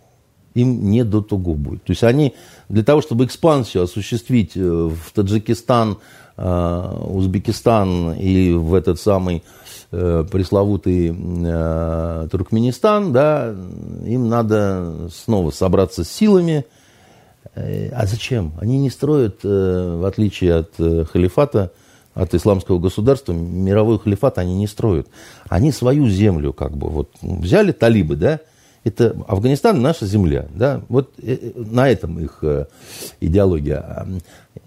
B: им не до того будет. То есть они для того, чтобы экспансию осуществить э, в Таджикистан, Узбекистан и в этот самый Э, пресловутый э, Туркменистан, да, им надо снова собраться с силами. Э, а зачем? Они не строят, э, в отличие от э, халифата, от исламского государства, мировой халифат они не строят. Они свою землю как бы вот взяли талибы, да, это Афганистан наша земля, да, вот э, э, на этом их э, идеология.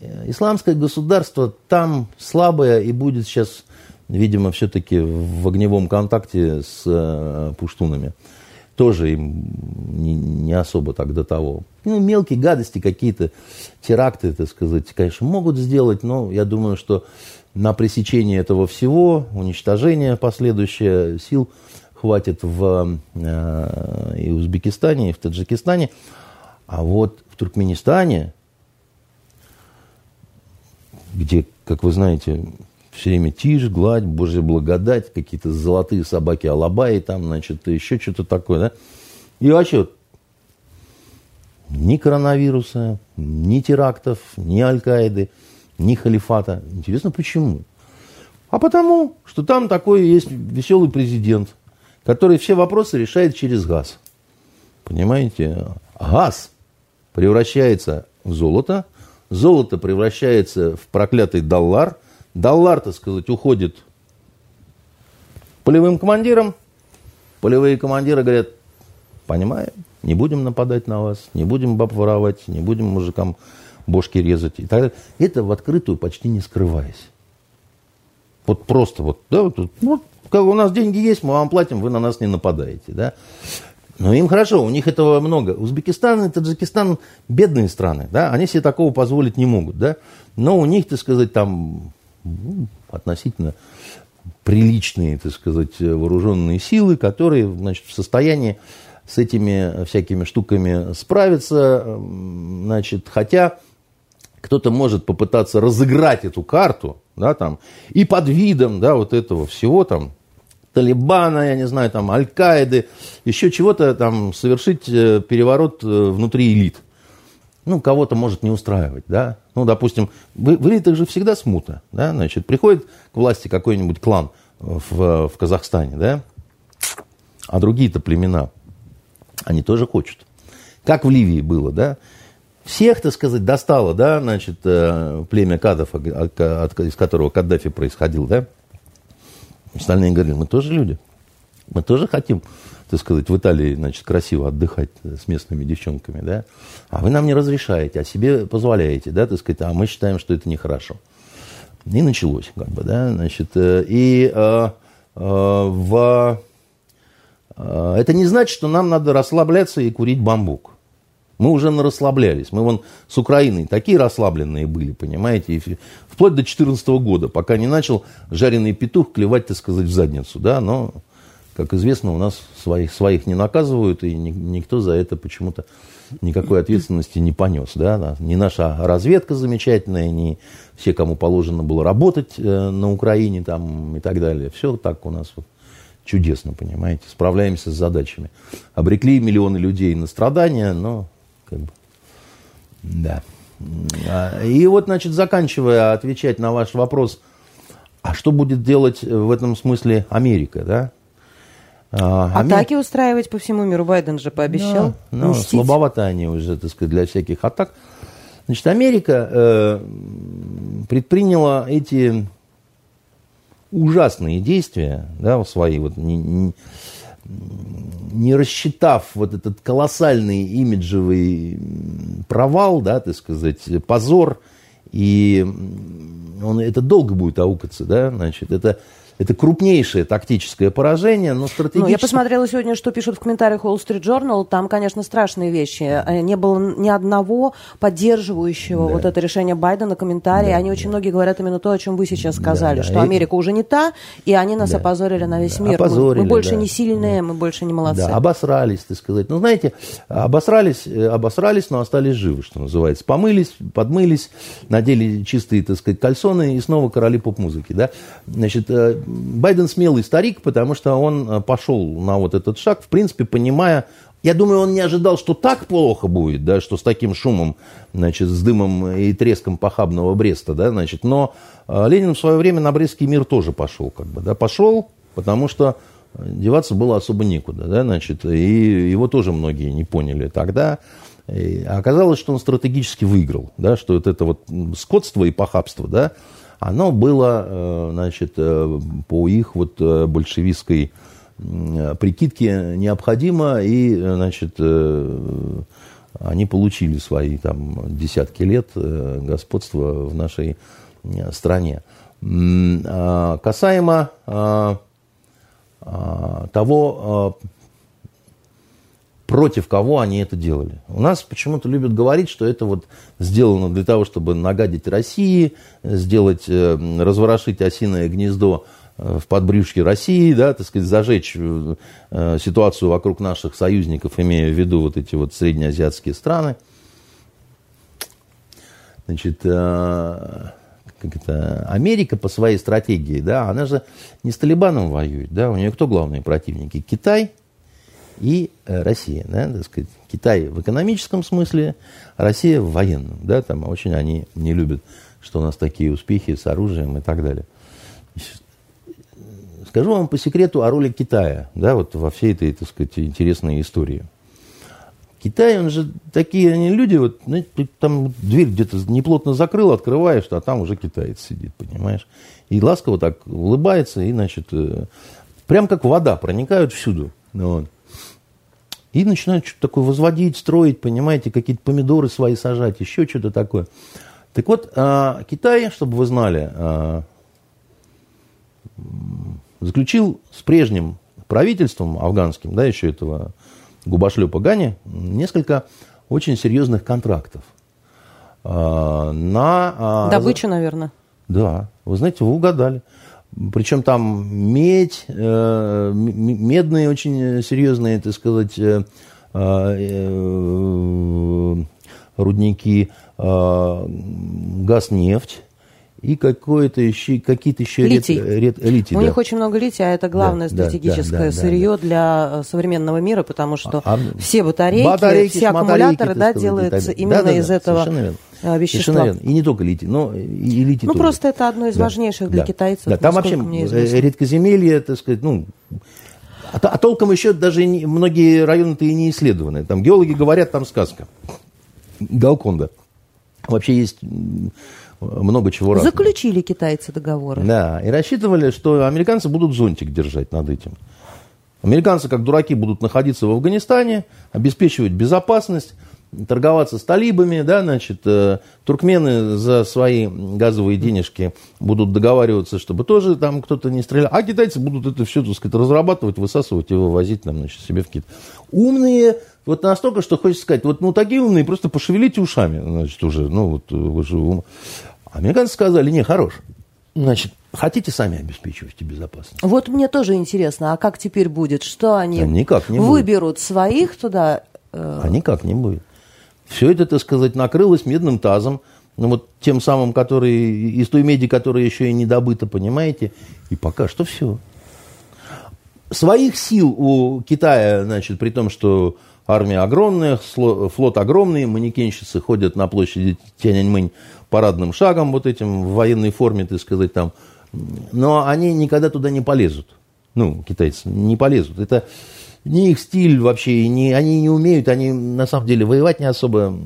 B: А, исламское государство там слабое и будет сейчас видимо, все-таки в огневом контакте с э, пуштунами. Тоже им не, не особо так до того. Ну, мелкие гадости какие-то, теракты, так сказать, конечно, могут сделать, но я думаю, что на пресечение этого всего, уничтожение последующее сил хватит в э, и Узбекистане, и в Таджикистане. А вот в Туркменистане, где, как вы знаете, все время тишь, гладь, Божья благодать, какие-то золотые собаки алабаи там, значит, еще что-то такое, да. И вообще ни коронавируса, ни терактов, ни Аль-Каиды, ни халифата. Интересно, почему? А потому, что там такой есть веселый президент, который все вопросы решает через газ. Понимаете? Газ превращается в золото, золото превращается в проклятый доллар – Доллар, так сказать, уходит полевым командирам. Полевые командиры говорят, понимаем, не будем нападать на вас, не будем баб воровать, не будем мужикам бошки резать и так далее. Это в открытую почти не скрываясь. Вот просто вот, да, вот, вот как у нас деньги есть, мы вам платим, вы на нас не нападаете, да. Но им хорошо, у них этого много. Узбекистан и Таджикистан бедные страны, да, они себе такого позволить не могут, да. Но у них, так сказать, там ну, относительно приличные, так сказать, вооруженные силы, которые значит, в состоянии с этими всякими штуками справиться. Значит, хотя кто-то может попытаться разыграть эту карту, да, там, и под видом, да, вот этого всего, там, Талибана, я не знаю, там, Аль-Каиды, еще чего-то там совершить э, переворот э, внутри элит. Ну, кого-то может не устраивать, да. Ну, допустим, в, в элитах же всегда смута, да, значит, приходит к власти какой-нибудь клан в, в Казахстане, да, а другие-то племена, они тоже хочут. Как в Ливии было, да, всех, так сказать, достало, да, значит, э, племя кадов, из которого Каддафи происходил, да, остальные говорили, мы тоже люди, Мы тоже хотим, так сказать, в Италии, значит, красиво отдыхать с местными девчонками, да? А вы нам не разрешаете, а себе позволяете, да, так сказать, а мы считаем, что это нехорошо. И началось, как бы, да, значит, э, и э, э, в... Э, это не значит, что нам надо расслабляться и курить бамбук. Мы уже расслаблялись. Мы вон с Украиной такие расслабленные были, понимаете, и вплоть до 2014 года, пока не начал жареный петух клевать, так сказать, в задницу, да, но, как известно, у нас своих, своих не наказывают, и ни, никто за это почему-то никакой ответственности не понес, да, ни наша разведка замечательная, ни все, кому положено было работать э, на Украине там и так далее. Все так у нас вот чудесно, понимаете, справляемся с задачами. Обрекли миллионы людей на страдания, но как бы, да. А, и вот, значит, заканчивая отвечать на ваш вопрос, а что будет делать в этом смысле Америка, да?
A: А, Атаки Амер... устраивать по всему миру Байден же пообещал.
B: Да, ну, слабовато они уже, так сказать, для всяких атак. Значит, Америка э, предприняла эти ужасные действия, да, свои вот не, не, не рассчитав вот этот колоссальный имиджевый провал, да, так сказать, позор, и он, это долго будет аукаться, да, значит, это это крупнейшее тактическое поражение, но стратегически... Ну,
A: я посмотрела сегодня, что пишут в комментариях Wall Street Journal. Там, конечно, страшные вещи. Э, не было ни одного поддерживающего да. вот это решение Байдена комментария. Да, Они да. очень многие говорят именно то, о чем вы сейчас сказали, да, да. что Америка уже не та, и они нас да. опозорили на весь мир. Опозорили, мы, мы больше да. не сильные, да. мы больше не молодцы.
B: Да, обосрались, так сказать. Ну, знаете, обосрались, э, обосрались, но остались живы, что называется. Помылись, подмылись, надели чистые, так сказать, кальсоны и снова короли поп-музыки, да. Значит, э, Байден смелый старик, потому что он э, пошел на вот этот шаг, в принципе, понимая, я думаю, он не ожидал, что так плохо будет, да, что с таким шумом, значит, с дымом и треском похабного Бреста, да, значит, но э, Ленин в свое время на Брестский мир тоже пошел, как бы, да, пошел, потому что деваться было особо некуда, да, значит, и его тоже многие не поняли тогда. И оказалось, что он стратегически выиграл, да, что вот это вот скотство и похабство, да, оно было, э, значит, э, по их вот э, большевистской прикидке необходимо, и, значит, они получили свои там десятки лет господства в нашей стране. А, касаемо а, а, того, против кого они это делали. У нас почему-то любят говорить, что это вот сделано для того, чтобы нагадить России, сделать, э, разворошить осиное гнездо э, в подбрюшке России, да, так сказать, зажечь э, ситуацию вокруг наших союзников, имея в виду вот эти вот среднеазиатские страны. Значит, как это, Америка по своей стратегии, да, она же не с Талибаном воюет, да, у нее кто главные противники? Китай – и э, Россия, да, так сказать, Китай в экономическом смысле, Россия в военном, да, там очень они не любят, что у нас такие успехи с оружием и так далее. Скажу вам по секрету о роли Китая, да, вот во всей этой, так сказать, интересной истории. Китай, он же такие они люди, вот, знаете, там дверь где-то неплотно закрыл, открываешь, а там уже китаец сидит, понимаешь? И ласково так улыбается, и, значит, э, прям как вода, проникают всюду. Вот. И начинают что-то такое возводить, строить, понимаете, какие-то помидоры свои сажать, еще что-то такое. Так вот, а, Китай, чтобы вы знали, а, заключил с прежним правительством афганским, да, еще этого Губашлепа Гани, несколько очень серьезных контрактов.
A: А, на, Добычу, наверное.
B: Да, вы знаете, вы угадали. Причем там медь, э, медные очень серьезные, так сказать, э, э, рудники, газ, нефть и какое-то еще, какие-то еще
A: литий. Ред, ред, литий У да. них очень много лития, а это главное да, стратегическое да, да, сырье да, да. для современного мира, потому что а, все батарейки, батарейки все аккумуляторы да, делаются именно да, да, из да, этого а, вещества.
B: И не только литий, но и литий
A: Ну,
B: тоже.
A: просто это одно из да. важнейших для да. китайцев.
B: Да, там вообще редкоземелье, так сказать, ну, а, а толком еще даже не, многие районы-то и не исследованы. Там геологи говорят, там сказка. Галконда. Вообще есть много чего
A: разного. Заключили китайцы договоры.
B: Да, и рассчитывали, что американцы будут зонтик держать над этим. Американцы, как дураки, будут находиться в Афганистане, обеспечивать безопасность, торговаться с талибами, да, значит, э, туркмены за свои газовые денежки будут договариваться, чтобы тоже там кто-то не стрелял, а китайцы будут это все, так сказать, разрабатывать, высасывать и вывозить там, значит, себе в Кит. Умные, вот настолько, что хочется сказать, вот, ну, такие умные, просто пошевелите ушами, значит, уже, ну, вот, уже ум. Американцы сказали, не, хорош, значит, хотите сами обеспечивать безопасность.
A: Вот мне тоже интересно, а как теперь будет? Что они
B: да никак не
A: выберут
B: будет.
A: своих туда?
B: Э... А никак не будет. Все это, так сказать, накрылось медным тазом, ну вот тем самым, который, из той меди, которая еще и не добыта, понимаете? И пока что все. Своих сил у Китая, значит, при том, что армия огромная, флот огромный, манекенщицы ходят на площади Тяньаньмэнь парадным шагом, вот этим, в военной форме, так сказать, там. Но они никогда туда не полезут. Ну, китайцы не полезут. Это не их стиль вообще, не, они не умеют, они на самом деле воевать не особо,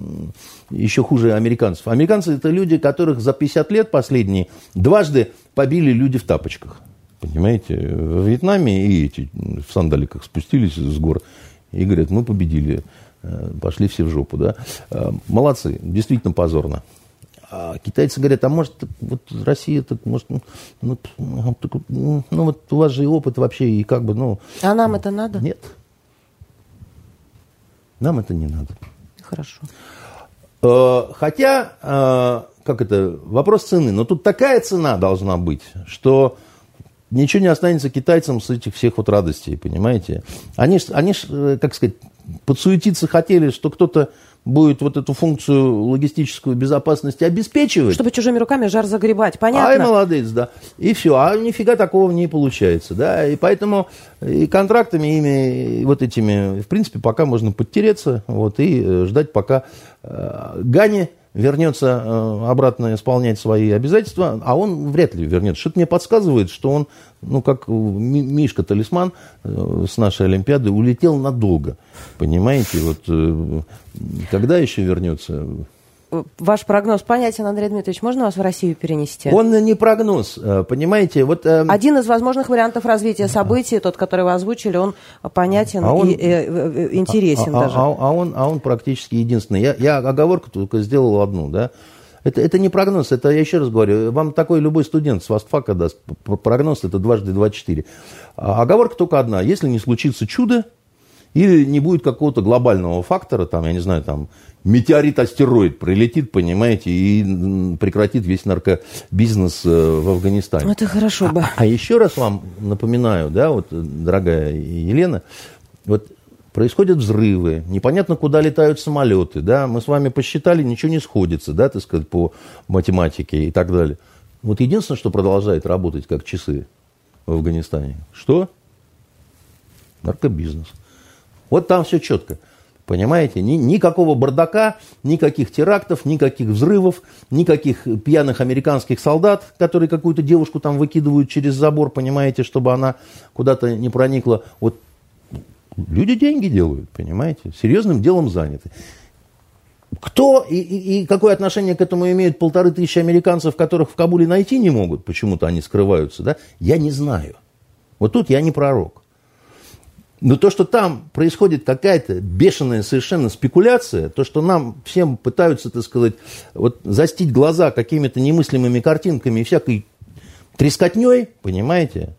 B: еще хуже американцев. Американцы это люди, которых за 50 лет последние дважды побили люди в тапочках. Понимаете, в Вьетнаме и эти в сандаликах спустились с гор и говорят, мы победили, э, пошли все в жопу, да. Э, молодцы, действительно позорно. А китайцы говорят, а может, вот Россия, так, может, ну, ну, ну, ну, вот у вас же и опыт вообще, и как бы, ну...
A: А нам это надо?
B: Нет. Нам это не надо.
A: Хорошо.
B: Э, хотя, как это, вопрос цены. Но тут такая цена должна быть, что ничего не останется китайцам с этих всех вот радостей, понимаете? Они, они э, как сказать, подсуетиться хотели, что кто-то будет вот эту функцию логистическую безопасности обеспечивать.
A: Чтобы чужими руками жар загребать, понятно.
B: Ай, молодец, да. И все, а нифига такого не получается, да. И поэтому и контрактами ими, вот этими, в принципе, пока можно подтереться, вот, и э, ждать, пока э, Гане вернется э, обратно исполнять свои обязательства, а он вряд ли вернется. Что-то мне подсказывает, что он, ну, как Мишка-талисман э, с нашей Олимпиады, улетел надолго. Понимаете, вот э, когда еще вернется?
A: Ваш прогноз понятен, Андрей Дмитриевич. Можно вас в Россию перенести?
B: Он не прогноз, понимаете. Вот, э...
A: Один из возможных вариантов развития событий, тот, который вы озвучили, он понятен а он... и э, интересен
B: а,
A: даже.
B: А, а, он, а он практически единственный. Я, я оговорку только сделал одну, да. Это, это не прогноз, это, я еще раз говорю, вам такой любой студент с Востфака даст прогноз, это дважды два четыре. А оговорка только одна. Если не случится чудо, или не будет какого-то глобального фактора, там, я не знаю, там, метеорит-астероид прилетит, понимаете, и прекратит весь наркобизнес э, в Афганистане.
A: Это хорошо бы.
B: А, а еще раз вам напоминаю, да, вот, дорогая Елена, вот происходят взрывы, непонятно, куда летают самолеты, да, мы с вами посчитали, ничего не сходится, да, так сказать, по математике и так далее. Вот единственное, что продолжает работать как часы в Афганистане, что? Наркобизнес. Вот там все четко. Понимаете? Ни, никакого бардака, никаких терактов, никаких взрывов, никаких пьяных американских солдат, которые какую-то девушку там выкидывают через забор, понимаете, чтобы она куда-то не проникла. Вот люди деньги делают, понимаете? Серьезным делом заняты. Кто и, и, и какое отношение к этому имеют полторы тысячи американцев, которых в Кабуле найти не могут, почему-то они скрываются, да, я не знаю. Вот тут я не пророк. Но то, что там происходит какая-то бешеная совершенно спекуляция, то, что нам всем пытаются, так сказать, вот застить глаза какими-то немыслимыми картинками и всякой трескотней, понимаете,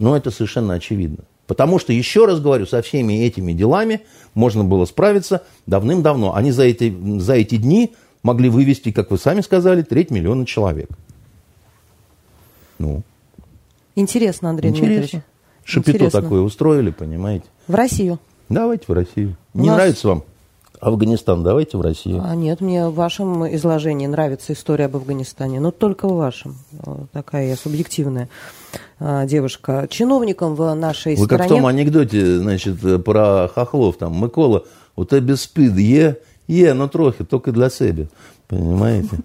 B: ну, это совершенно очевидно. Потому что, еще раз говорю, со всеми этими делами можно было справиться давным-давно. Они за эти, за эти дни могли вывести, как вы сами сказали, треть миллиона человек.
A: Ну. Интересно, Андрей Интересно. Дмитриевич.
B: Шапито такое устроили, понимаете?
A: В Россию?
B: Давайте в Россию. У Не нас... нравится вам Афганистан? Давайте в Россию.
A: А нет, мне в вашем изложении нравится история об Афганистане, но только в вашем. Такая я субъективная а, девушка. Чиновникам в нашей
B: Вы
A: стране...
B: как в том анекдоте, значит, про хохлов, там, Микола, у тебе спид є, є, но трохи, только для себя. Понимаете?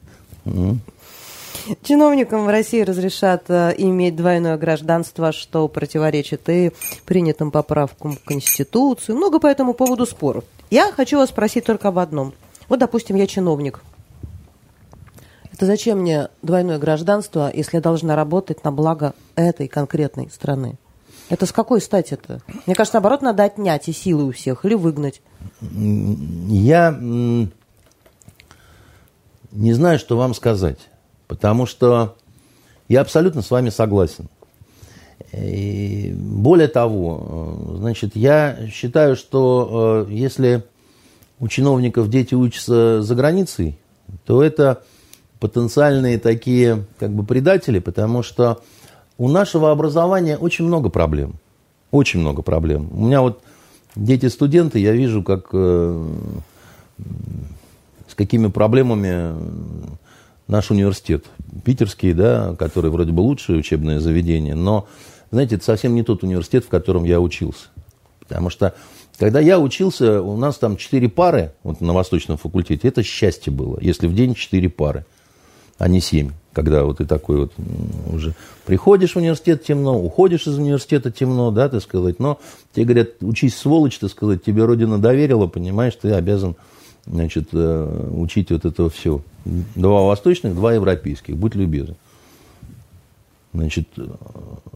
A: Чиновникам в России разрешат э, иметь двойное гражданство, что противоречит и принятым поправкам в Конституцию. Много по этому поводу споров. Я хочу вас спросить только об одном. Вот, допустим, я чиновник. Это зачем мне двойное гражданство, если я должна работать на благо этой конкретной страны? Это с какой стати-то? Мне кажется, наоборот, надо отнять и силы у всех или выгнать.
B: Я не знаю, что вам сказать, потому что я абсолютно с вами согласен. И более того, э, значит, я считаю, что э, если у чиновников дети учатся за границей, то это потенциальные такие как бы предатели, потому что у нашего образования очень много проблем. Очень много проблем. У меня вот дети-студенты, я вижу, как, э, с какими проблемами наш университет. Питерский, да, который вроде бы лучшее учебное заведение, но, знаете, это совсем не тот университет, в котором я учился. Потому что, когда я учился, у нас там четыре пары вот на Восточном факультете. Это счастье было, если в день четыре пары, а не семь когда вот ты такой вот уже приходишь в университет темно, уходишь из университета темно, да, так сказать, но тебе говорят, учись сволочь, так сказать, тебе Родина доверила, понимаешь, ты обязан, значит, э, учить вот это все. Два восточных, два европейских, будь любезен. Значит, э,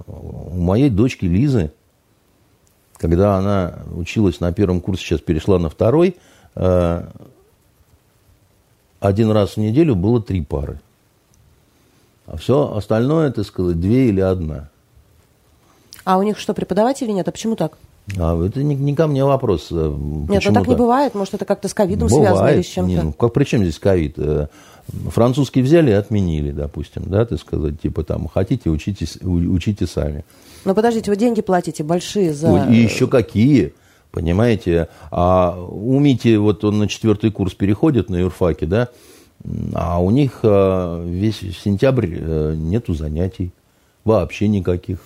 B: у моей дочки Лизы, когда она училась на первом курсе, сейчас перешла на второй, э, один раз в неделю было три пары. А все остальное, так сказать, две или одна.
A: А у них что, преподавателей нет? А почему так?
B: А это не, не ко мне вопрос.
A: Э, нет, ну так не бывает. Может, это как-то с ковидом связано или с чем-то? Не,
B: ну, как, при чем здесь ковид? Э, французский взяли и отменили, допустим, да, ты сказать, типа там, хотите, учитесь, учите сами.
A: Но подождите, вы деньги платите большие за...
B: И еще какие, понимаете? А у Мити, вот он на четвертый курс переходит на юрфаке, да, а у них э, весь сентябрь нету занятий. Вообще никаких.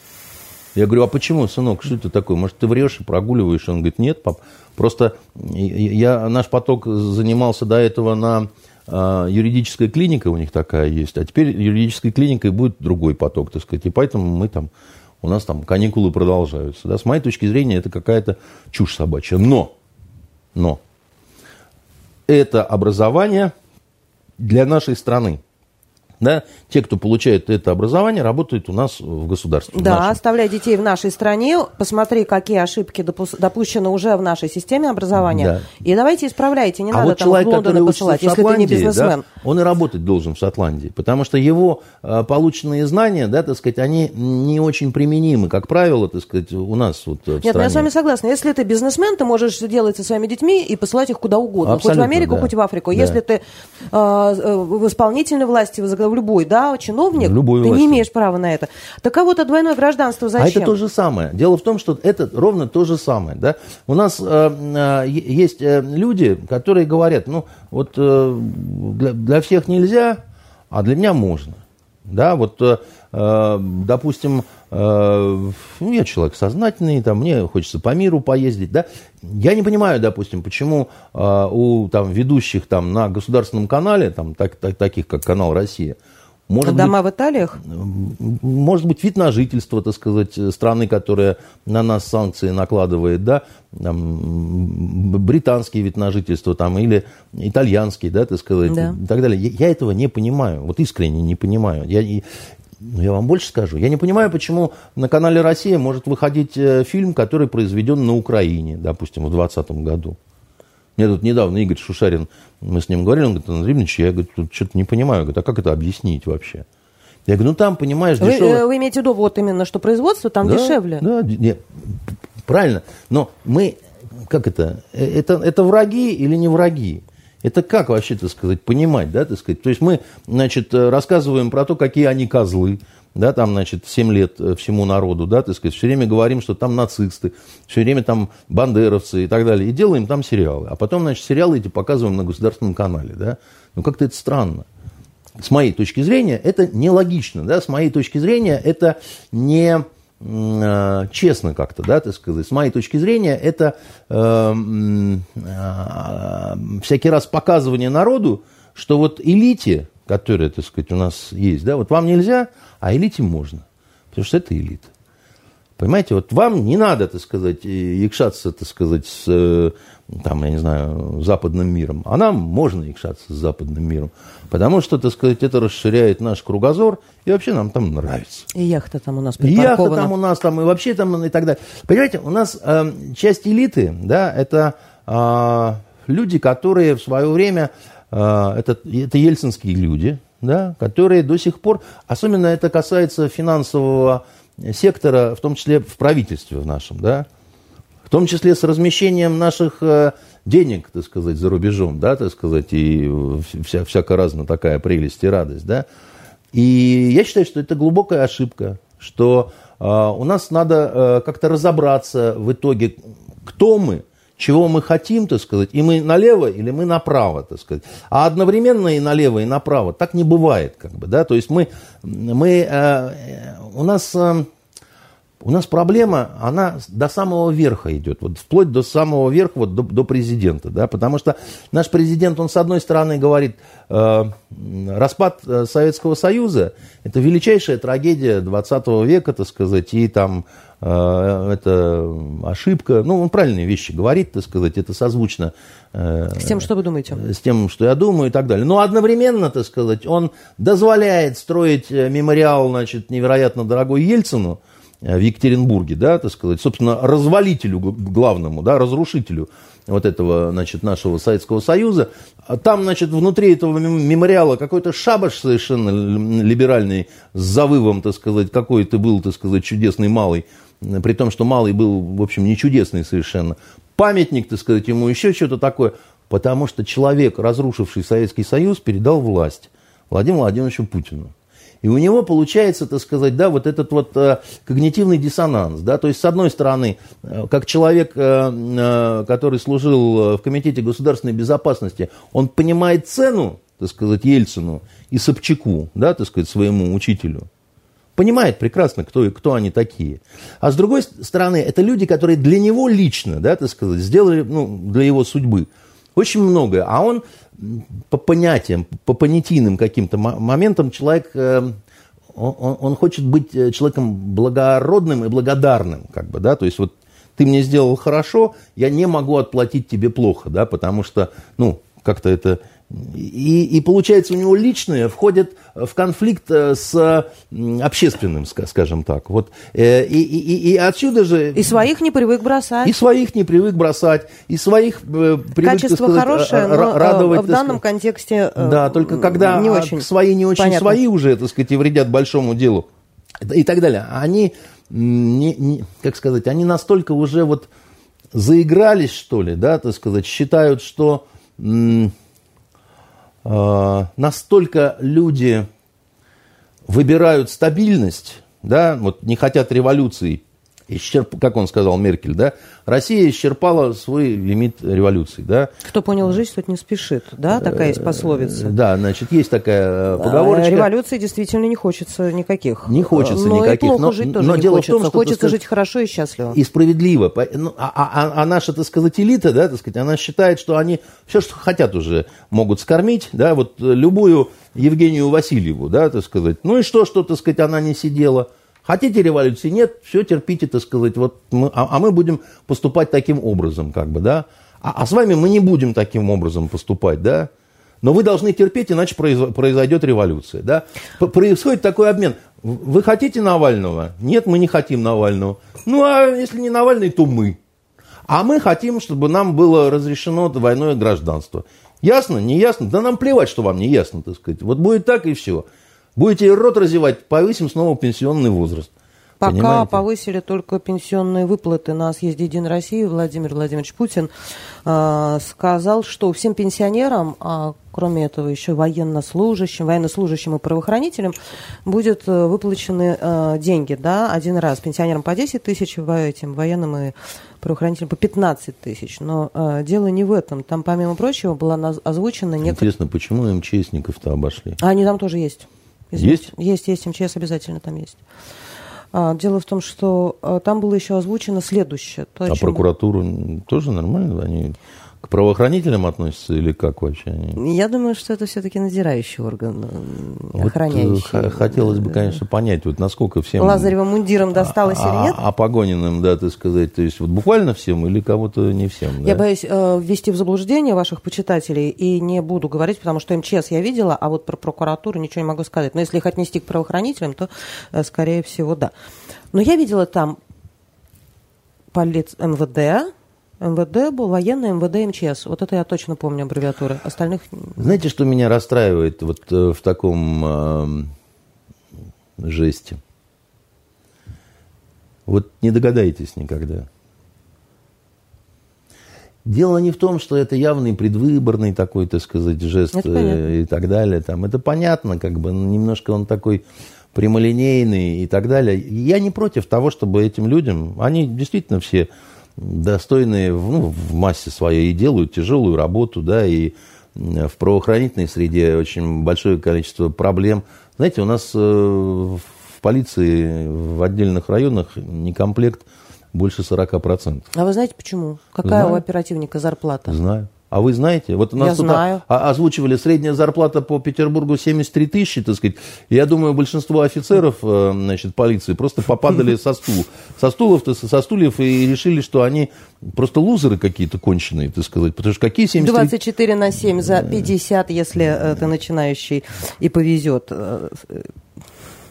B: Я говорю, а почему, сынок, что это такое? Может, ты врешь и прогуливаешь? Он говорит, нет, пап. Просто я, наш поток занимался до этого на э, юридическая клиника у них такая есть, а теперь юридической клиникой будет другой поток, так сказать. И поэтому мы там, у нас там каникулы продолжаются. Да? С моей точки зрения, это какая-то чушь собачья. Но, но, это образование – для нашей страны. Да, те, кто получает это образование, работают у нас в государстве.
A: Да, в оставляй детей в нашей стране, посмотри, какие ошибки допущены уже в нашей системе образования, да. и давайте исправляйте, не а надо вот там человек, в Лондон посылать, если ты не бизнесмен.
B: Да, он и работать должен в Шотландии, потому что его э, полученные знания, да, так сказать, они не очень применимы, как правило, так сказать, у нас вот в
A: Нет, стране. Ну, я с вами согласна. Если ты бизнесмен, ты можешь делать со своими детьми и посылать их куда угодно, Абсолютно, хоть в Америку, да. хоть в Африку. Да. Если ты э, э в исполнительной власти, в любой, да, чиновник, любой ты власти. не имеешь права на это. Так а вот а двойное гражданство зачем?
B: А это то же самое. Дело в том, что это ровно то же самое. Да? У нас э, э, есть э, люди, которые говорят, ну, вот э, для, для всех нельзя, а для меня можно. Да, вот, э, допустим, э, ну, я человек сознательный, там, мне хочется по миру поездить, да. Я не понимаю, допустим, почему э, у там, ведущих там, на государственном канале, там, так, так, таких как канал «Россия»,
A: может Дома быть, в Италиях?
B: Может быть, вид на жительство, так сказать, страны, которая на нас санкции накладывает, да, там, британский вид на жительство там, или итальянский, да, так сказать, да. и так далее. Я, я этого не понимаю, вот искренне не понимаю. Я, я вам больше скажу. Я не понимаю, почему на канале «Россия» может выходить э, фильм, который произведен на Украине, допустим, в 2020 году. Мне тут недавно Игорь Шушарин, мы с ним говорили, он говорит, Андрей Ильич, я говорит, тут что-то не понимаю, говорит, а как это объяснить вообще? Я говорю, ну там, понимаешь,
A: дешевле... Вы, э, вы имеете в виду вот именно, что производство там
B: да,
A: дешевле?
B: Да, нет, правильно, но мы, как это, э, это, это враги или не враги? Это как вообще, так сказать, понимать, да, так сказать? То есть мы, значит, рассказываем про то, какие они козлы, да, там, значит, 7 лет э, всему народу, да, так сказать, все время говорим, что там нацисты, все время там бандеровцы и так далее, и делаем там сериалы. А потом, значит, сериалы эти показываем на государственном канале, да. Ну, как-то это странно. С моей точки зрения, это нелогично, да, с моей точки зрения, это не честно как-то, да, так сказать. С моей точки зрения, это э, э, всякий раз показывание народу, что вот элите, которая, так сказать, у нас есть, да, вот вам нельзя, а элите можно, потому что это элита. Понимаете, вот вам не надо, так сказать, якшаться, так сказать, с, э, там, я не знаю, западным миром. А нам можно якшаться с западным миром. Потому что, так сказать, это расширяет наш кругозор, и вообще нам там нравится.
A: И яхта там у нас
B: И яхта там у нас, там, и вообще там, и так далее. Понимаете, у нас э, часть элиты, да, это э, люди, которые в свое время, э, это, это ельцинские люди, да, которые до сих пор, особенно это касается финансового сектора, в том числе в правительстве в нашем, да, в том числе с размещением наших э, денег, так сказать, за рубежом, да, так сказать, и вся, всякая разная такая прелесть и радость, да. И я считаю, что это глубокая ошибка, что э, у нас надо э, как-то разобраться в итоге, кто мы, чего мы хотим, так сказать, и мы налево или мы направо, так сказать. А одновременно и налево, и направо. Так не бывает, как бы, да. То есть мы, мы э, у нас... Э, у нас проблема, она до самого верха идет, вот вплоть до самого верха, вот до, до президента, да, потому что наш президент, он с одной стороны говорит, э, распад э, Советского Союза – это величайшая трагедия 20 века, так сказать, и там э, это ошибка, ну, он правильные вещи говорит, так сказать, это созвучно.
A: Э, с тем, что вы думаете.
B: С тем, что я думаю и так далее. Но одновременно, так сказать, он дозволяет строить мемориал, значит, невероятно дорогой Ельцину, в Екатеринбурге, да, так сказать, собственно, развалителю главному, да, разрушителю вот этого, значит, нашего Советского Союза. А там, значит, внутри этого мемориала какой-то шабаш совершенно либеральный с завывом, так сказать, какой ты был, так сказать, чудесный малый, при том, что малый был, в общем, не чудесный совершенно. Памятник, так сказать, ему еще что-то такое, потому что человек, разрушивший Советский Союз, передал власть Владимиру Владимировичу Путину. И у него получается, так сказать, да, вот этот вот э, когнитивный диссонанс, да, то есть, с одной стороны, э, как человек, э, который служил в Комитете государственной безопасности, он понимает цену, так сказать, Ельцину и Собчаку, да, так сказать, своему учителю, понимает прекрасно, кто, кто они такие. А с другой стороны, это люди, которые для него лично, да, так сказать, сделали, ну, для его судьбы очень многое. А он по понятиям, по понятийным каким-то моментам человек, э, он, он хочет быть э, человеком благородным и благодарным, как бы, да, то есть вот ты мне сделал хорошо, я не могу отплатить тебе плохо, да, потому что, ну, как-то это и, и получается, у него личное входит в конфликт э, с общественным, скажем так. Вот, э, и, и, и отсюда же...
A: И своих не привык бросать.
B: И своих не привык бросать, и своих э, привык,
A: Качество сказать, хорошее, но радовать. в данном сказать, контексте
B: Да, только когда не очень свои не очень понятно. свои уже, так сказать, и вредят большому делу и так далее. Они, не, не, как сказать, они настолько уже вот заигрались, что ли, да, так сказать, считают, что э, настолько люди выбирают стабильность, да, вот не хотят революции, исчерп, как он сказал, Меркель, да, Россия исчерпала свой лимит революции, да.
A: Кто понял жизнь, тот не спешит, да, такая есть пословица.
B: Да, значит, есть такая поговорочка.
A: А революции действительно не хочется никаких.
B: Не хочется
A: но
B: никаких.
A: И плохо но, жить тоже
B: но
A: не
B: дело
A: хочется.
B: В том, что,
A: хочется
B: сказать,
A: жить хорошо и счастливо.
B: И справедливо. Ну, а, а, а наша, так сказать, элита, да, так сказать, она считает, что они все, что хотят уже, могут скормить, да, вот любую Евгению Васильеву, да, так сказать. Ну и что, что, так сказать, она не сидела. Хотите революции? Нет, все терпите, так сказать. Вот мы, а, а мы будем поступать таким образом, как бы, да. А, а с вами мы не будем таким образом поступать, да. Но вы должны терпеть, иначе произойдет революция, да. Происходит такой обмен. Вы хотите Навального? Нет, мы не хотим Навального. Ну, а если не Навальный, то мы. А мы хотим, чтобы нам было разрешено двойное гражданство. Ясно? Не ясно? Да нам плевать, что вам не ясно, так сказать. Вот будет так и все. Будете рот разевать, повысим снова пенсионный возраст.
A: Пока
B: Понимаете?
A: повысили только пенсионные выплаты. На съезде «Единой России» Владимир Владимирович Путин э, сказал, что всем пенсионерам, а кроме этого еще военнослужащим, военнослужащим и правоохранителям, будут э, выплачены э, деньги, да, один раз. Пенсионерам по 10 тысяч, этим военным и правоохранителям по 15 тысяч. Но э, дело не в этом. Там, помимо прочего, была озвучена...
B: Интересно, нек... почему МЧСников-то обошли?
A: А они там тоже есть. Есть? Есть, есть, МЧС обязательно там есть. А, дело в том, что а, там было еще озвучено следующее.
B: То, а чем... прокуратуру тоже нормально? Они к правоохранителям относятся или как вообще?
A: Я думаю, что это все-таки надзирающий орган,
B: вот охраняющий. Хотелось бы, конечно, понять, вот насколько всем...
A: Лазаревым мундиром досталось а, или нет?
B: А, а Погониным, да, ты сказать, то есть вот буквально всем или кого-то не всем?
A: Да? Я боюсь э, ввести в заблуждение ваших почитателей и не буду говорить, потому что МЧС я видела, а вот про прокуратуру ничего не могу сказать. Но если их отнести к правоохранителям, то, э, скорее всего, да. Но я видела там полиц... МВД, МВД был военный МВД МЧС. Вот это я точно помню аббревиатуры. Остальных...
B: Знаете, что меня расстраивает вот э, в таком э, жесте? Вот не догадаетесь никогда. Дело не в том, что это явный предвыборный такой, так сказать, жест э, и так далее. Там, это понятно, как бы немножко он такой прямолинейный и так далее. Я не против того, чтобы этим людям, они действительно все достойные ну, в массе своей и делают тяжелую работу, да, и в правоохранительной среде очень большое количество проблем. Знаете, у нас э, в полиции в отдельных районах некомплект больше 40%.
A: А вы знаете почему? Какая Знаю. у оперативника зарплата?
B: Знаю. А вы знаете? Вот у нас
A: Я тут знаю.
B: озвучивали средняя зарплата по Петербургу 73 тысячи, так сказать. Я думаю, большинство офицеров э, значит, полиции просто попадали со стула. Со стулов, со стульев и решили, что они просто лузеры какие-то конченые, так сказать. Потому что какие 73...
A: 24 на 7 за 50, если э, ты начинающий и повезет.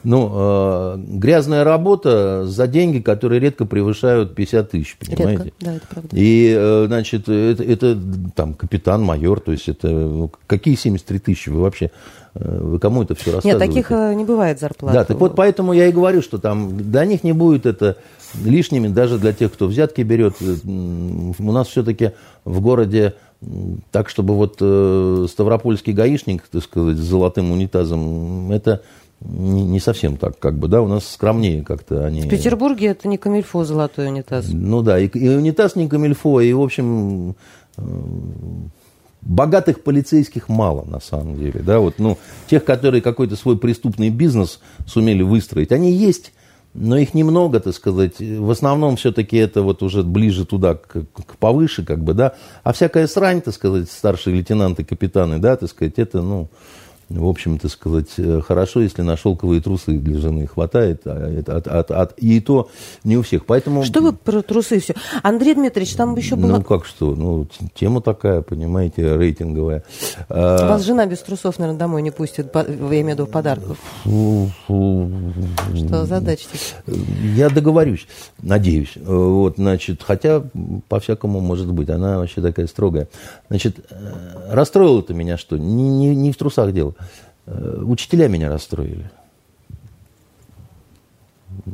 A: Э,
B: ну, э, грязная работа за деньги, которые редко превышают 50 тысяч, понимаете?
A: Редко, да, это правда.
B: И, э, значит, это, это там капитан, майор, то есть это ну, какие 73 тысячи вы вообще, э, вы кому это все рассказываете?
A: Нет, таких э, не бывает зарплат.
B: Да, так вот поэтому я и говорю, что там для них не будет это лишними, даже для тех, кто взятки берет. У нас все-таки в городе так, чтобы вот э, Ставропольский гаишник, так сказать, с золотым унитазом, это не, не совсем так, как бы, да, у нас скромнее как-то они...
A: В Петербурге это не камильфо золотой унитаз.
B: Ну да, и, и унитаз не камильфо, и, в общем, э, богатых полицейских мало, на самом деле, да, вот, ну, тех, которые какой-то свой преступный бизнес сумели выстроить, они есть, но их немного, так сказать, в основном все-таки это вот уже ближе туда, к, к повыше, как бы, да, а всякая срань, так сказать, старшие лейтенанты, капитаны, да, так сказать, это, ну, в общем-то сказать, э, хорошо, если на шелковые трусы для жены хватает, а это, от, от, от, и то не у всех. Поэтому...
A: Что вы про трусы все? Андрей Дмитриевич, там еще было...
B: Ну, как что? Ну, тема такая, понимаете, рейтинговая.
A: А, Вас жена без трусов, наверное, домой не пустит, я имею в виду подарков. Что задачитесь?
B: Я договорюсь, надеюсь. Вот, значит, хотя по-всякому может быть. Она вообще такая строгая. Значит, э, расстроило это меня что? Не, не, не в трусах дело. Э, учителя меня расстроили.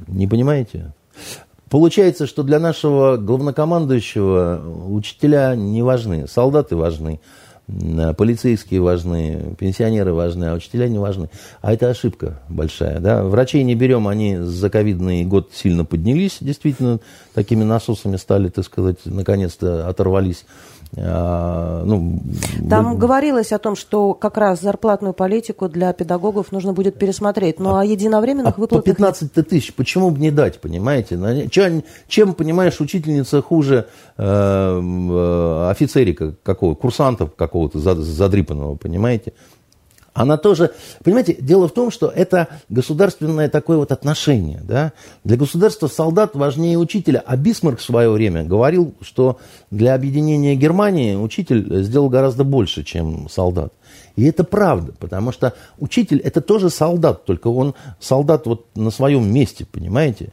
B: Не понимаете? Получается, что для нашего главнокомандующего учителя не важны, солдаты важны, полицейские важны, пенсионеры важны, а учителя не важны. А это ошибка большая. Да? Врачей не берем, они за ковидный год сильно поднялись, действительно, такими насосами стали, так сказать, наконец-то оторвались ну,
A: Там вы... говорилось о том, что как раз зарплатную политику для педагогов нужно будет пересмотреть. Ну, а, а единовременных
B: а
A: выплатах...
B: По 15 тысяч, почему бы не дать, понимаете? Чем, чем понимаешь, учительница хуже э, э, офицерика какого, курсанта какого-то задрипанного, понимаете? Она тоже, понимаете, дело в том, что это государственное такое вот отношение, да. Для государства солдат важнее учителя, а Бисмарк в свое время говорил, что для объединения Германии учитель сделал гораздо больше, чем солдат. И это правда, потому что учитель это тоже солдат, только он солдат вот на своем месте, понимаете.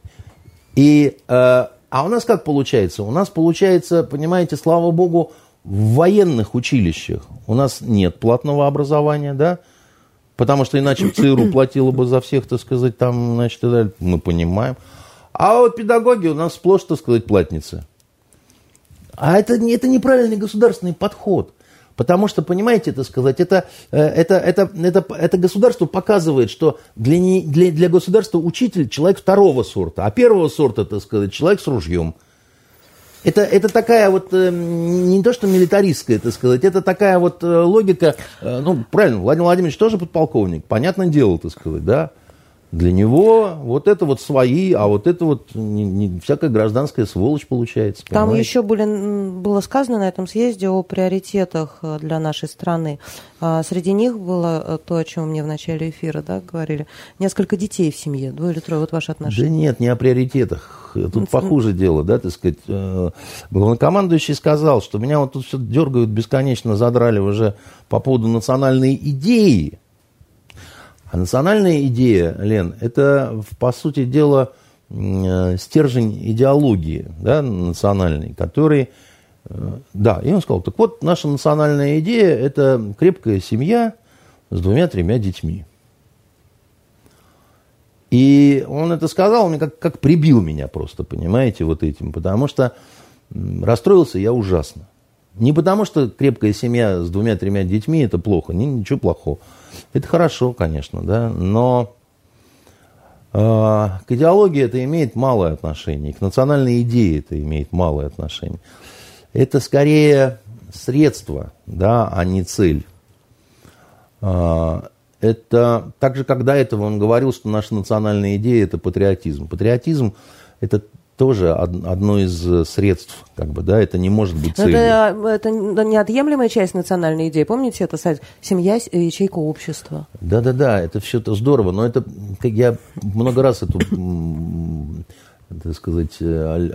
B: И, э, а у нас как получается? У нас получается, понимаете, слава богу, в военных училищах у нас нет платного образования, да, Потому что иначе ЦРУ платила бы за всех, так сказать, там, значит, и далее. Мы понимаем. А вот педагоги у нас сплошь, так сказать, платницы. А это, это неправильный государственный подход. Потому что, понимаете, это сказать, это, э, это, это, это, это государство показывает, что для, не, для, для государства учитель человек второго сорта, а первого сорта, так сказать, человек с ружьем. Это, это такая вот, э, не то что милитаристская, это сказать, это такая вот э, логика, э, ну, правильно, Владимир Владимирович тоже подполковник, понятное дело, так сказать, да. Для него вот это вот свои, а вот это вот не, не, всякая гражданская сволочь получается.
A: Там понимаете? еще были, было сказано на этом съезде о приоритетах э, для нашей страны. А среди них было э, то, о чем мне в начале эфира да, говорили. Несколько детей в семье, двое или трое. Вот ваши отношения.
B: Да нет, не о приоритетах. Тут похуже дело, да, так сказать. Э, главнокомандующий сказал, что меня вот тут все дергают бесконечно, задрали уже по поводу национальной идеи. А национальная идея, Лен, это, по сути дела, э, стержень идеологии да, национальной, который... Э, да, и он сказал, так вот, наша национальная идея – это крепкая семья с двумя-тремя детьми. И он это сказал, он как, как прибил меня просто, понимаете, вот этим, потому что расстроился я ужасно. Не потому, что крепкая семья с двумя-тремя детьми – это плохо, ничего плохого. Это хорошо, конечно, да, но э, к идеологии это имеет малое отношение, к национальной идее это имеет малое отношение. Это скорее средство, да, а не цель. Э, это так же, как до этого он говорил, что наша национальная идея – это патриотизм. Патриотизм – это тоже одно из э, средств, как бы, да, это не может быть целью.
A: Это, это неотъемлемая часть национальной идеи. Помните это сайт «Семья. Ячейка общества»?
B: Да-да-да, это все это здорово, но это, как я много раз эту, так сказать, э,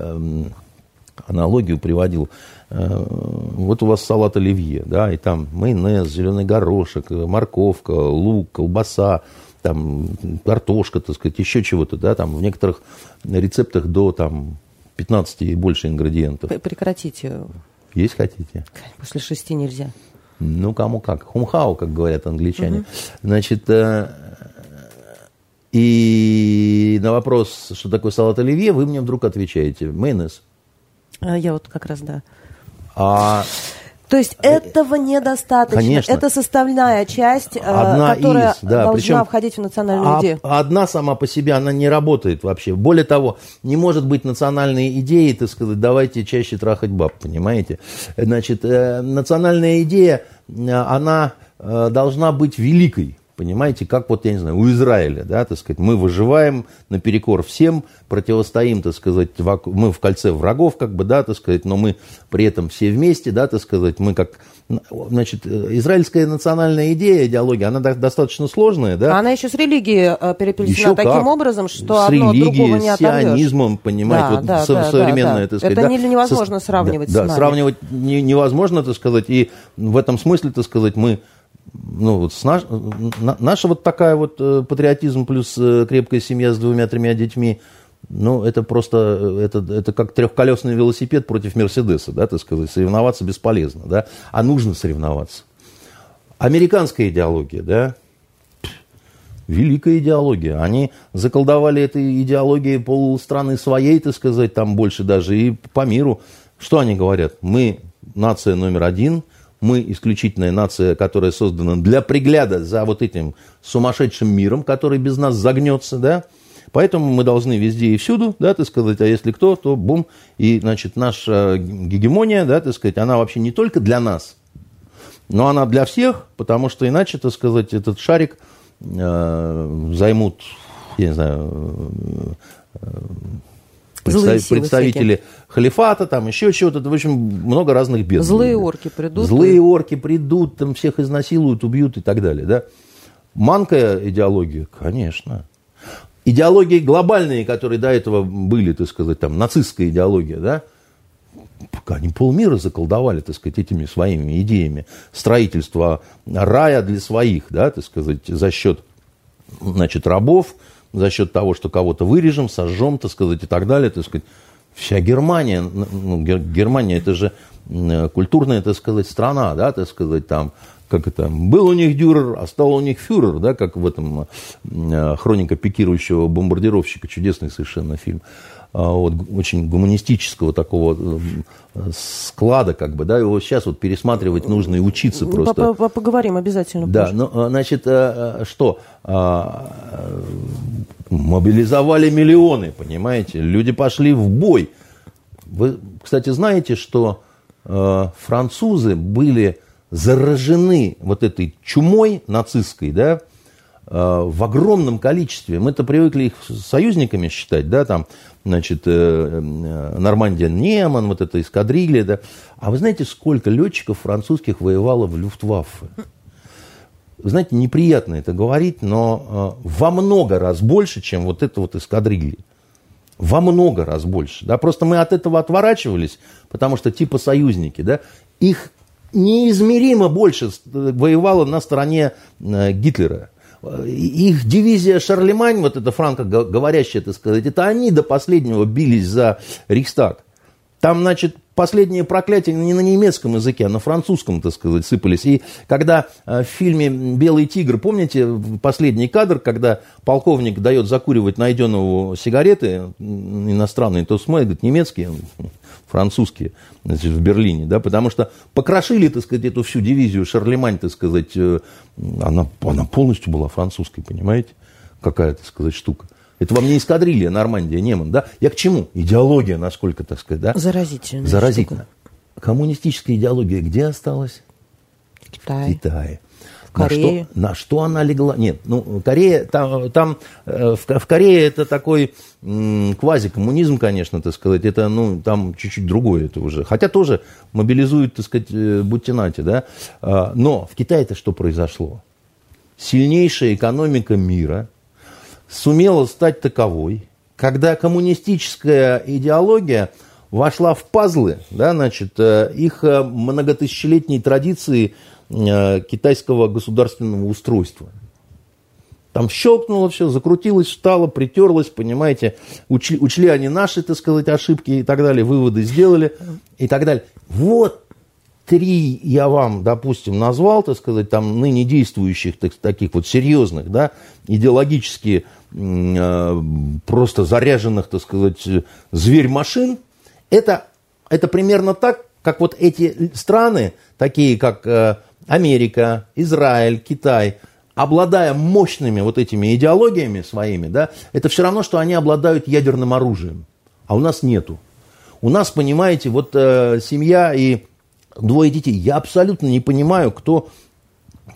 B: аналогию приводил. Э, вот у вас салат оливье, да, и там майонез, зеленый горошек, морковка, лук, колбаса, там картошка, так сказать, еще чего-то, да, там в некоторых рецептах до там 15 и больше ингредиентов.
A: Прекратите.
B: Есть хотите?
A: После шести нельзя.
B: Ну, кому как. Хумхау, как говорят англичане. Угу. Значит, э, и на вопрос, что такое салат оливье, вы мне вдруг отвечаете. Майонез.
A: А я вот как раз, да. А то есть а, этого недостаточно. Конечно. Это составная часть, э, одна которая из, да, должна причем входить в национальную а, идею.
B: Одна сама по себе, она не работает вообще. Более того, не может быть национальной идеей, так сказать, давайте чаще трахать баб, понимаете? Значит, э, национальная идея, э, она должна быть великой. Понимаете, как вот, я не знаю, у Израиля, да, так сказать, мы выживаем наперекор всем, противостоим, так сказать, мы в кольце врагов, как бы, да, так сказать, но мы при этом все вместе, да, так сказать, мы как, значит, израильская национальная идея, идеология, она достаточно сложная, да.
A: Она еще с религией э, переплетена еще таким как. образом, что с одно
B: религией,
A: другого не оторвешь.
B: с сионизмом, понимаете, да, вот
A: да, со, да,
B: современное,
A: да, так сказать. Это да, невозможно
B: со,
A: сравнивать
B: да,
A: с
B: да,
A: нами.
B: сравнивать не, невозможно, так сказать, и в этом смысле, так сказать, мы ну, вот с наш, наша вот такая вот э, патриотизм плюс э, крепкая семья с двумя-тремя детьми, ну, это просто, э, это, это как трехколесный велосипед против Мерседеса, да, так сказать, соревноваться бесполезно, да, а нужно соревноваться. Американская идеология, да, великая идеология. Они заколдовали этой идеологией полстраны своей, так сказать, там больше даже и по миру. Что они говорят? Мы нация номер один – мы исключительная нация, которая создана для пригляда за вот этим сумасшедшим миром, который без нас загнется, да, Поэтому мы должны везде и всюду, да, так сказать, а если кто, то бум. И, значит, наша гегемония, да, так сказать, она вообще не только для нас, но она для всех, потому что иначе, так сказать, этот шарик э, займут, я не знаю, э, представ, представители всякие. халифата, там еще чего-то, в общем, много разных бед.
A: Злые орки придут.
B: Злые орки придут, там всех изнасилуют, убьют и так далее, да. Манкая идеология, конечно. Идеологии глобальные, которые до этого были, так сказать, там, нацистская идеология, да, пока они полмира заколдовали, так сказать, этими своими идеями строительства рая для своих, да, так сказать, за счет, значит, рабов, за счет того, что кого-то вырежем, сожжем, так сказать, и так далее, так сказать. Вся Германия, ну, Германия это же культурная, так сказать, страна, да, так сказать, там, как это, был у них дюрер, а стал у них фюрер, да, как в этом э, хроника пикирующего бомбардировщика, чудесный совершенно фильм. А, вот, очень гуманистического такого э, склада, как бы, да, его сейчас вот пересматривать нужно и учиться просто.
A: Поговорим обязательно.
B: Да, позже. ну, а, значит, э, что? А, мобилизовали миллионы, понимаете? Люди пошли в бой. Вы, кстати, знаете, что э, французы были заражены вот этой чумой нацистской, да, в огромном количестве. Мы-то привыкли их союзниками считать, да, там, значит, Нормандия Неман, вот эта эскадрилья, да. А вы знаете, сколько летчиков французских воевало в Люфтваффе? знаете, неприятно это говорить, но э, во много раз больше, чем вот это вот эскадрильи. Во много раз больше. Да? Просто мы от этого отворачивались, потому что типа союзники. Да? Их неизмеримо больше воевало на стороне э, Гитлера. Их дивизия Шарлемань, вот эта франко-говорящая, так сказать, это они до последнего бились за Рейхстаг. Там, значит, последние проклятия не на немецком языке, а на французском, так сказать, сыпались. И когда э, в фильме «Белый тигр», помните последний кадр, когда полковник дает закуривать найденного сигареты иностранные, то смотрит, говорит, немецкие, французские, значит, в Берлине, да, потому что покрошили, так сказать, эту всю дивизию Шарлемань, так сказать, э, она, она полностью была французской, понимаете, какая, так сказать, штука. Это вам не эскадрилья Нормандия, Неман, да? Я к чему? Идеология, насколько, так сказать, да?
A: Заразительно.
B: Заразительно. Коммунистическая идеология где осталась?
A: Китай.
B: В Китае.
A: В.
B: На что, на что она легла? Нет, ну, Корея, там, там э, в, в Корее это такой квазикоммунизм, конечно, так сказать, это, ну, там чуть-чуть другое это уже. Хотя тоже мобилизуют, так сказать, э, будьте нате, да? А, но в Китае это что произошло? Сильнейшая экономика мира – сумела стать таковой, когда коммунистическая идеология вошла в пазлы, да, значит, э, их многотысячелетней традиции китайского государственного устройства. Там щелкнуло все, закрутилось, встало, притерлось, понимаете, учли, учли они наши, так сказать, ошибки и так далее, выводы сделали и так далее. Вот три я вам, допустим, назвал, так сказать, там ныне действующих, так, таких вот серьезных, да, идеологически Э, просто заряженных, так сказать, зверь-машин, это, это примерно так, как вот эти страны, такие как э, Америка, Израиль, Китай, обладая мощными вот этими идеологиями своими, да, это все равно, что они обладают ядерным оружием, а у нас нету. У нас, понимаете, вот э, семья и двое детей. Я абсолютно не понимаю, кто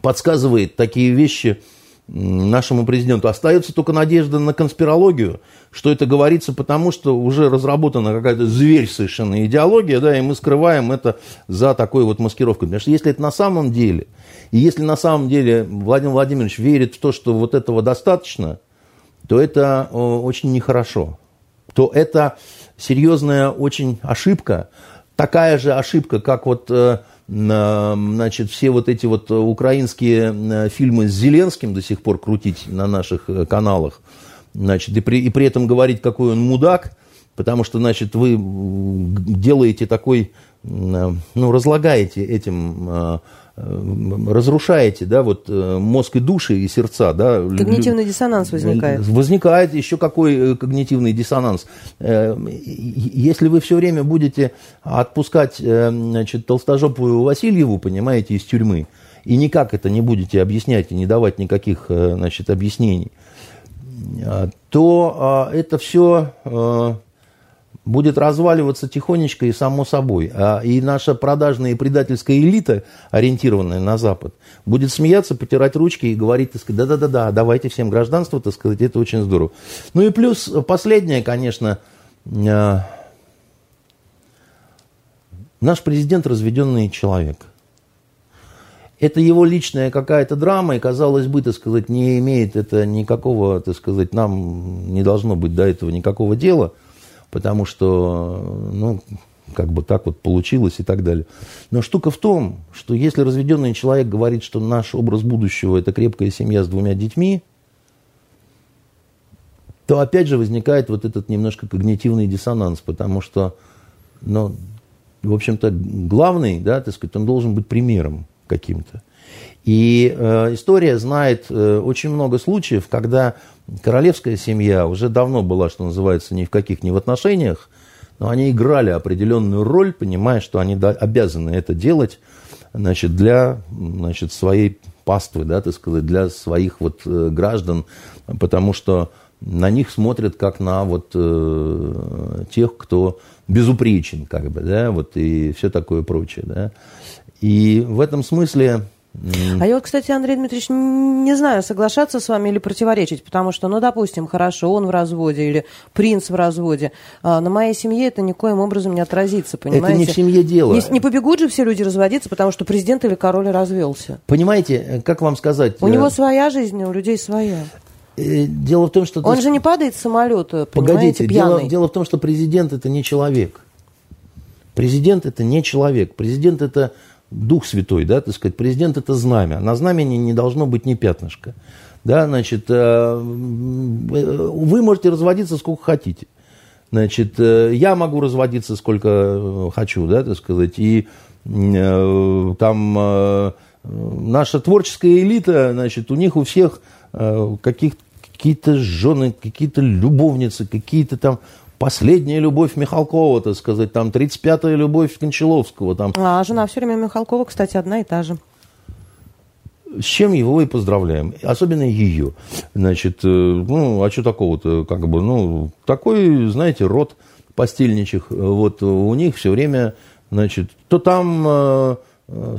B: подсказывает такие вещи нашему президенту. Остается только надежда на конспирологию, что это говорится потому, что уже разработана какая-то зверь совершенно идеология, да, и мы скрываем это за такой вот маскировкой. Потому что если это на самом деле, и если на самом деле Владимир Владимирович верит в то, что вот этого достаточно, то это очень нехорошо. То это серьезная очень ошибка, такая же ошибка, как вот э, значит, все вот эти вот украинские фильмы с Зеленским до сих пор крутить на наших э, каналах, значит, и при, и при этом говорить, какой он мудак, потому что, значит, вы делаете такой, ну, разлагаете этим э, разрушаете, да, вот э, мозг и души, и сердца, да.
A: Когнитивный диссонанс возникает.
B: Возникает еще какой э, когнитивный диссонанс. Э, если вы все время будете отпускать, значит, толстожопую Васильеву, понимаете, из тюрьмы, и никак это не будете объяснять и не давать никаких, значит, объяснений, то а, это все будет разваливаться тихонечко и само собой. А, и наша продажная и предательская элита, ориентированная на Запад, будет смеяться, потирать ручки и говорить, так сказать, да-да-да, давайте всем гражданство, так сказать, это очень здорово. Ну и плюс последнее, конечно, э, наш президент разведенный человек. Это его личная какая-то драма, и, казалось бы, так сказать, не имеет это никакого, так сказать, нам не должно быть до этого никакого дела – потому что, ну, как бы так вот получилось и так далее. Но штука в том, что если разведенный человек говорит, что наш образ будущего – это крепкая семья с двумя детьми, то опять же возникает вот этот немножко когнитивный диссонанс, потому что, ну, в общем-то, главный, да, так сказать, он должен быть примером каким-то. И э, история знает э, очень много случаев, когда королевская семья уже давно была, что называется, ни в каких ни в отношениях, но они играли определенную роль, понимая, что они обязаны это делать значит, для значит, своей паствы, да, так сказать, для своих вот э, граждан, потому что на них смотрят как на вот э, тех, кто безупречен, как бы, да, вот и все такое прочее, да. И в этом смысле
A: А я вот, кстати, Андрей Дмитриевич, не знаю, соглашаться с вами или противоречить, потому что, ну, допустим, хорошо, он в разводе или принц в разводе, а на моей семье это никоим образом не отразится, понимаете?
B: Это не в семье дело.
A: Не, не побегут же все люди разводиться, потому что президент или король развелся.
B: Понимаете, как вам сказать?
A: У него своя жизнь, у людей своя.
B: Э, дело в том, что...
A: Он же не падает с самолета,
B: Погодите,
A: дело,
B: дело в том, что президент это не человек. Президент это не человек. Президент это Дух Святой, да, так сказать, президент это знамя. На знамени не должно быть ни пятнышка. Да, значит, э, вы можете разводиться сколько хотите. Значит, э, я могу разводиться сколько хочу, да, так сказать, и э, там наша творческая элита, значит, у них у всех каких, какие-то жены, какие-то любовницы, какие-то там последняя любовь Михалкова, так сказать, там 35-я любовь Кончаловского. Там.
A: А жена все время Михалкова, кстати, одна и та же.
B: С чем его и поздравляем. Особенно ее. Значит, э, ну, а что такого-то, как бы, ну, такой, знаете, род постельничих. Вот у них все время, значит, то там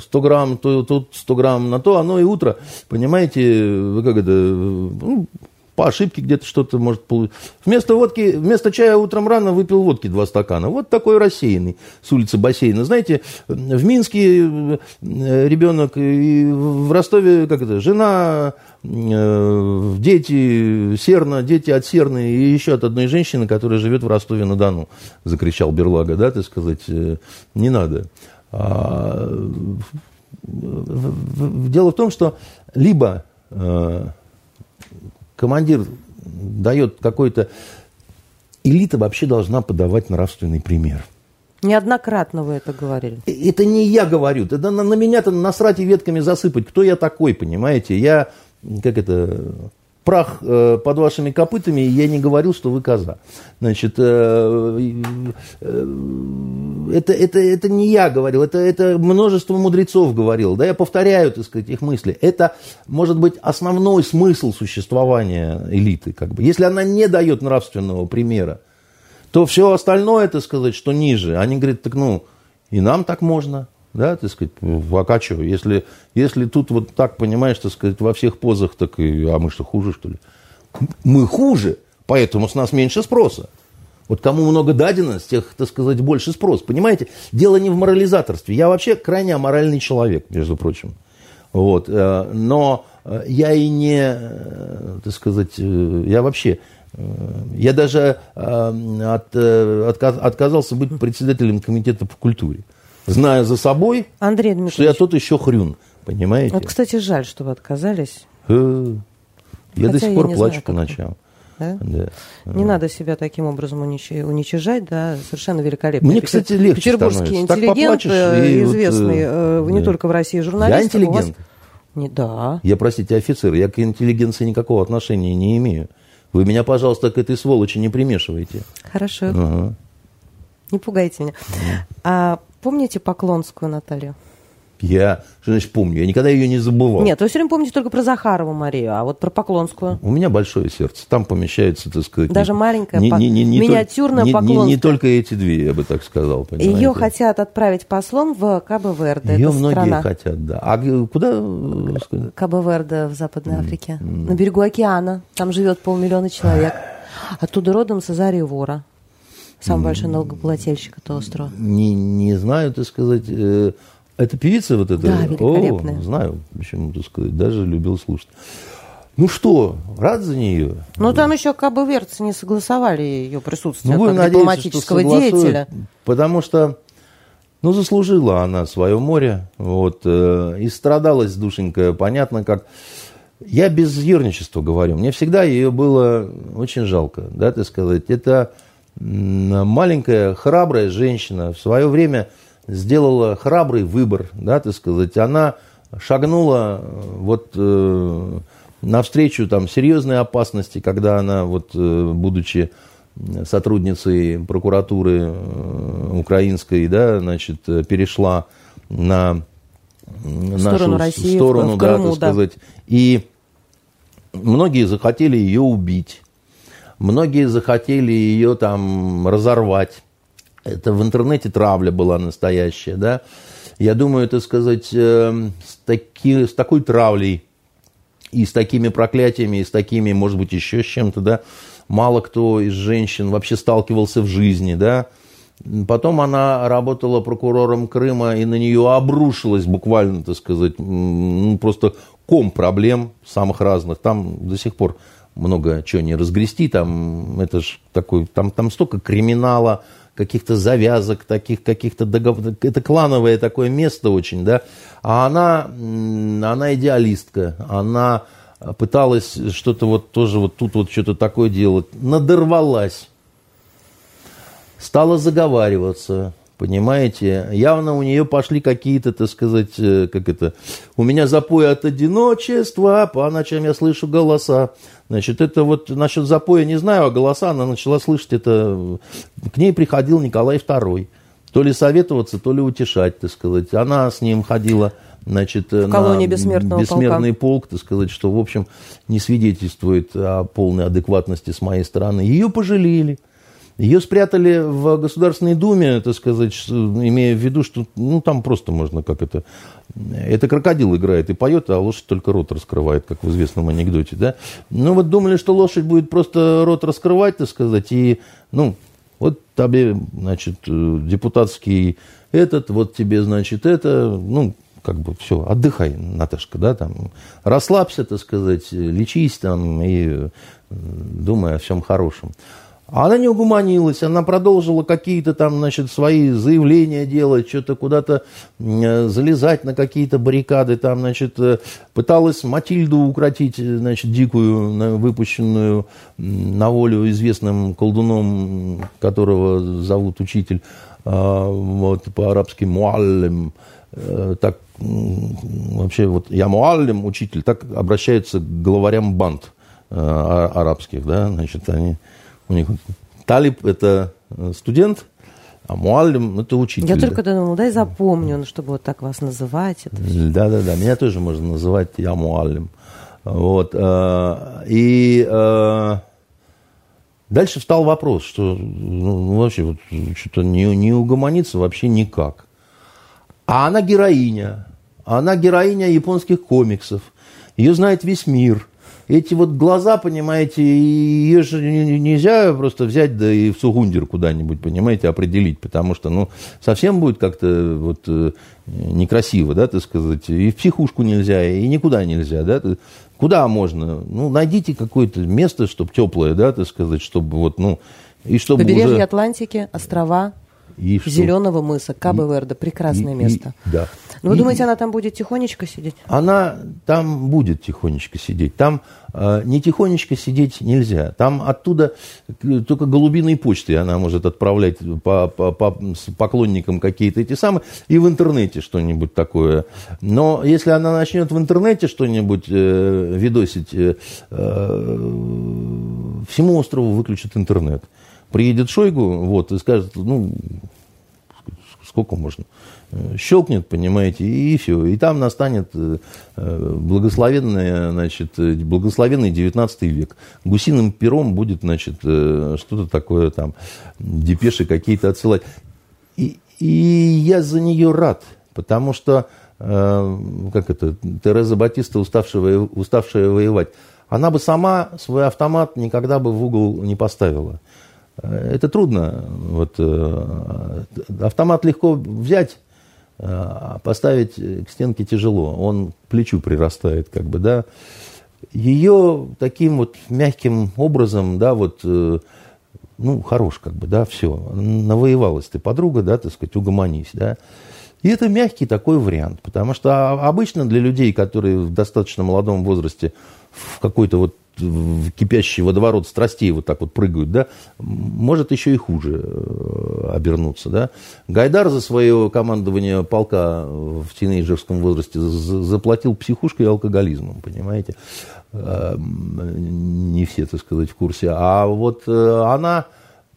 B: 100 грамм, то тут 100 грамм, на то оно и утро. Понимаете, вы как это, ну, по ошибке где-то что-то может получить. Вместо водки, вместо чая утром рано выпил водки два стакана. Вот такой рассеянный с улицы бассейна. Знаете, в Минске э, ребенок и в Ростове, как это, жена, э, дети, серна, дети от серны и еще от одной женщины, которая живет в Ростове-на-Дону, закричал Берлага, да, так сказать, э, не надо. А, дело в том, что либо командир дает какой-то... Элита вообще должна подавать нравственный пример.
A: Неоднократно вы это говорили.
B: Это не я говорю. Это на, на меня-то насрать и ветками засыпать. Кто я такой, понимаете? Я, как это, прах э, под вашими копытами, и я не говорил, что вы коза. Значит, э, э, это, это, это не я говорил, это, это множество мудрецов говорил. Да, я повторяю, так сказать, их мысли. Это, может быть, основной смысл существования элиты. Как бы. Если она не дает нравственного примера, то все остальное, так сказать, что ниже, они говорят, так ну, и нам так можно. Да, так сказать, а как что? Если, если тут вот так, понимаешь, так сказать, во всех позах, так и, а мы что, хуже, что ли? Мы хуже, поэтому с нас меньше спроса. Вот кому много дадено, с тех, так сказать, больше спрос. Понимаете, дело не в морализаторстве. Я вообще крайне аморальный человек, между прочим. Вот. Э, но э, я и не, э, так сказать, я вообще, я даже от, отказался быть председателем комитета по культуре зная за собой,
A: Андрей
B: что я тут еще хрюн. Понимаете?
A: Вот, кстати, жаль, что вы отказались.
B: Э, я до сих пор плачу знаю, по ночам.
A: Да? Да. Не надо себя таким образом уничижать, да, совершенно великолепно.
B: Мне, кстати, легче
A: Петербургский интеллигент, э, известный вот, э, не да. только в России журналист.
B: Я интеллигент. Вас...
A: Не, да.
B: Я, простите, офицер, я к интеллигенции никакого отношения не имею. Вы меня, пожалуйста, к этой сволочи не примешивайте.
A: Хорошо. Ага. Не пугайте меня. А Помните Поклонскую Наталью?
B: Я, что значит, помню, я никогда ее не забывал.
A: Нет, вы все время помните только про Захарову Марию, а вот про Поклонскую.
B: У меня большое сердце, там помещается, так сказать...
A: Даже не, маленькая, не, не, не, не миниатюрная
B: не,
A: Поклонская.
B: Не, не, не только эти две, я бы так сказал,
A: понимаете. Ее хотят отправить послом в Кабо-Верде,
B: Ее многие страна. хотят, да. А куда?
A: Кабо-Верде в Западной Африке, mm. на берегу океана, там живет полмиллиона человек. Оттуда родом Сазарий Вора. Самый большой налогоплательщик этого острова.
B: Не, не знаю, так сказать. Э, это певица вот эта?
A: Да, великолепная.
B: О, знаю, почему, так сказать, даже любил слушать. Ну что, рад за нее?
A: Ну, там еще Кабы Верцы не согласовали ее присутствие ну, как дипломатического деятеля.
B: Потому что, ну, заслужила она свое море, вот, э, и страдалась душенька, понятно, как... Я без ерничества говорю, мне всегда ее было очень жалко, да, так сказать. Это маленькая храбрая женщина в свое время сделала храбрый выбор, да, так сказать, она шагнула э, вот э, навстречу там серьезной опасности, когда она вот э, будучи сотрудницей прокуратуры э, украинской, да, значит, перешла на
A: нашу сторону России,
B: сторону,
A: в
B: да,
A: Крыму,
B: так сказать, и многие захотели ее убить Многие захотели ее там разорвать. Это в интернете травля была настоящая, да. Я думаю, это сказать, э, с, таки, с такой травлей и с такими проклятиями, и с такими, может быть, еще с чем-то, да, мало кто из женщин вообще сталкивался в жизни, да. Потом она работала прокурором Крыма, и на нее обрушилась буквально, так сказать, ну, просто ком проблем самых разных. Там до сих пор много чего не разгрести, там это ж такой, там, там столько криминала, каких-то завязок, таких каких-то договоров. Это клановое такое место очень, да. А она, она идеалистка, она пыталась что-то вот тоже вот тут вот что-то такое делать, надорвалась, стала заговариваться, Понимаете, явно у нее пошли какие-то, так сказать, э, как это, у меня запой от одиночества, по ночам я слышу голоса. Значит, это вот насчет запоя не знаю, а голоса она начала слышать, это к ней приходил Николай II. То ли советоваться, то ли утешать, так сказать. Она с ним ходила значит, в
A: колонии бессмертного
B: бессмертный
A: полка.
B: полк, так сказать, что, в общем, не свидетельствует о полной адекватности с моей стороны. Ее пожалели. Ее спрятали в Государственной Думе, так сказать, имея в виду, что ну, там просто можно как это... Это крокодил играет и поет, а лошадь только рот раскрывает, как в известном анекдоте. Да? Ну вот думали, что лошадь будет просто рот раскрывать, так сказать, и, ну, вот тебе, значит, депутатский этот, вот тебе, значит, это, ну, как бы все, отдыхай, Наташка, да, там, расслабься, так сказать, лечись там и думай о всем хорошем. Она не угуманилась, она продолжила какие-то там, значит, свои заявления делать, что-то куда-то э, залезать на какие-то баррикады, там, значит, э, пыталась Матильду укротить, значит, дикую, выпущенную на волю известным колдуном, которого зовут учитель, а, вот, по-арабски муаллим, э, так, вообще, вот, я муаллим, учитель, так обращаются к главарям банд а, арабских, да, значит, они у них Талиб – это э, студент, а Муаллим – это учитель.
A: Я только думала, дай запомню, ну, чтобы вот так вас называть.
B: Да-да-да, меня тоже можно называть я Муаллим. Вот. Э, и э, дальше встал вопрос, что ну, вообще вот, что-то не, не угомониться вообще никак. А она героиня. Она героиня японских комиксов. Ее знает весь мир – эти вот глаза, понимаете, ее же нельзя просто взять да и в Сугундер куда-нибудь, понимаете, определить, потому что, ну, совсем будет как-то вот э, некрасиво, да, так сказать, и в психушку нельзя, и никуда нельзя, да, куда можно, ну, найдите какое-то место, чтобы теплое, да, так сказать, чтобы вот, ну, и чтобы
A: Побережье
B: уже...
A: Атлантики, острова, и Зеленого мыса, Кабо-Верде, прекрасное
B: и,
A: место.
B: И, да.
A: Но вы и, думаете, она там будет тихонечко сидеть?
B: Она там будет тихонечко сидеть. Там э, не тихонечко сидеть нельзя. Там оттуда только голубиной почтой она может отправлять по, по, по поклонникам какие-то эти самые, и в интернете что-нибудь такое. Но если она начнет в интернете что-нибудь э, видосить, э, э, всему острову выключат интернет приедет Шойгу, вот, и скажет, ну, сколько можно, щелкнет, понимаете, и все. И там настанет э, благословенный, значит, благословенный 19 век. Гусиным пером будет, значит, э, что-то такое там, депеши какие-то отсылать. И, и я за нее рад, потому что, э, как это, Тереза Батиста, уставшая, уставшая воевать, она бы сама свой автомат никогда бы в угол не поставила. Это трудно. Вот, э, автомат легко взять, а поставить к стенке тяжело. Он к плечу прирастает, как бы, да. Ее таким вот мягким образом, да, вот, э, ну, хорош, как бы, да, все. Навоевалась ты, подруга, да, так сказать, угомонись, да. И это мягкий такой вариант, потому что обычно для людей, которые в достаточно молодом возрасте в какой-то вот в кипящий водоворот страстей вот так вот прыгают, да, может еще и хуже э, обернуться, да. Гайдар за свое командование полка в тинейджерском возрасте заплатил психушкой и алкоголизмом, понимаете. Э, не все, так сказать, в курсе. А вот э, она...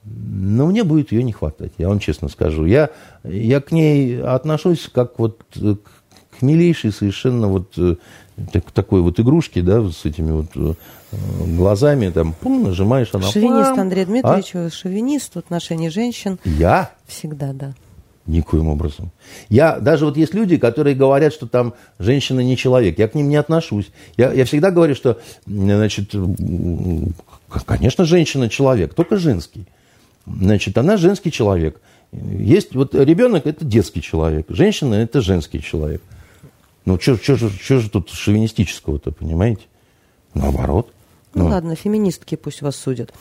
B: Но мне будет ее не хватать, я вам честно скажу. Я, я к ней отношусь как вот к милейшей совершенно вот э, так, такой вот игрушки, да, с этими вот глазами, там, пум, нажимаешь, она...
A: Шовинист пам, Андрей Дмитриевич, а? шовинист в отношении женщин.
B: Я?
A: Всегда, да.
B: Никоим образом. Я, даже вот есть люди, которые говорят, что там женщина не человек. Я к ним не отношусь. Я, я всегда говорю, что, значит, конечно, женщина человек, только женский. Значит, она женский человек. Есть вот ребенок – это детский человек, женщина – это женский человек. Ну, что же тут шовинистического-то, понимаете? Наоборот.
A: Ну, ну ладно, феминистки пусть вас судят.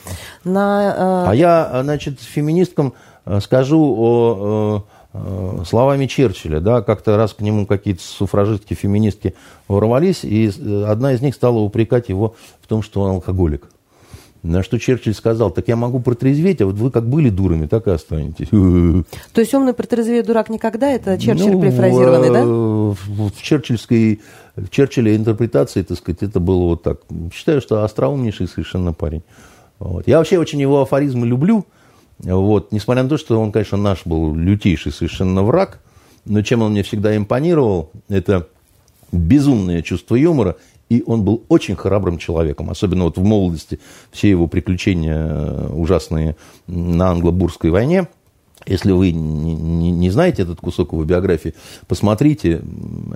A: На,
B: э... А я, значит, феминисткам э, скажу о, о, словами Черчилля, да, как-то раз к нему какие-то суфражистки, феминистки ворвались, и э, одна из них стала упрекать его в том, что он алкоголик. На что Черчилль сказал, так я могу протрезветь, а вот вы как были дурами, так и останетесь.
A: То есть умный протрезвеет дурак никогда? Это Черчилль ну, перефразированный, да?
B: В, в черчилльской в Черчилля интерпретации, так сказать, это было вот так. Считаю, что остроумнейший совершенно парень. Вот. Я вообще очень его афоризмы люблю. Вот. Несмотря на то, что он, конечно, наш был лютейший совершенно враг, но чем он мне всегда импонировал, это безумное чувство юмора и он был очень храбрым человеком, особенно вот в молодости. Все его приключения э, ужасные на англо-бурской войне. Если вы не, не, не знаете этот кусок его биографии, посмотрите.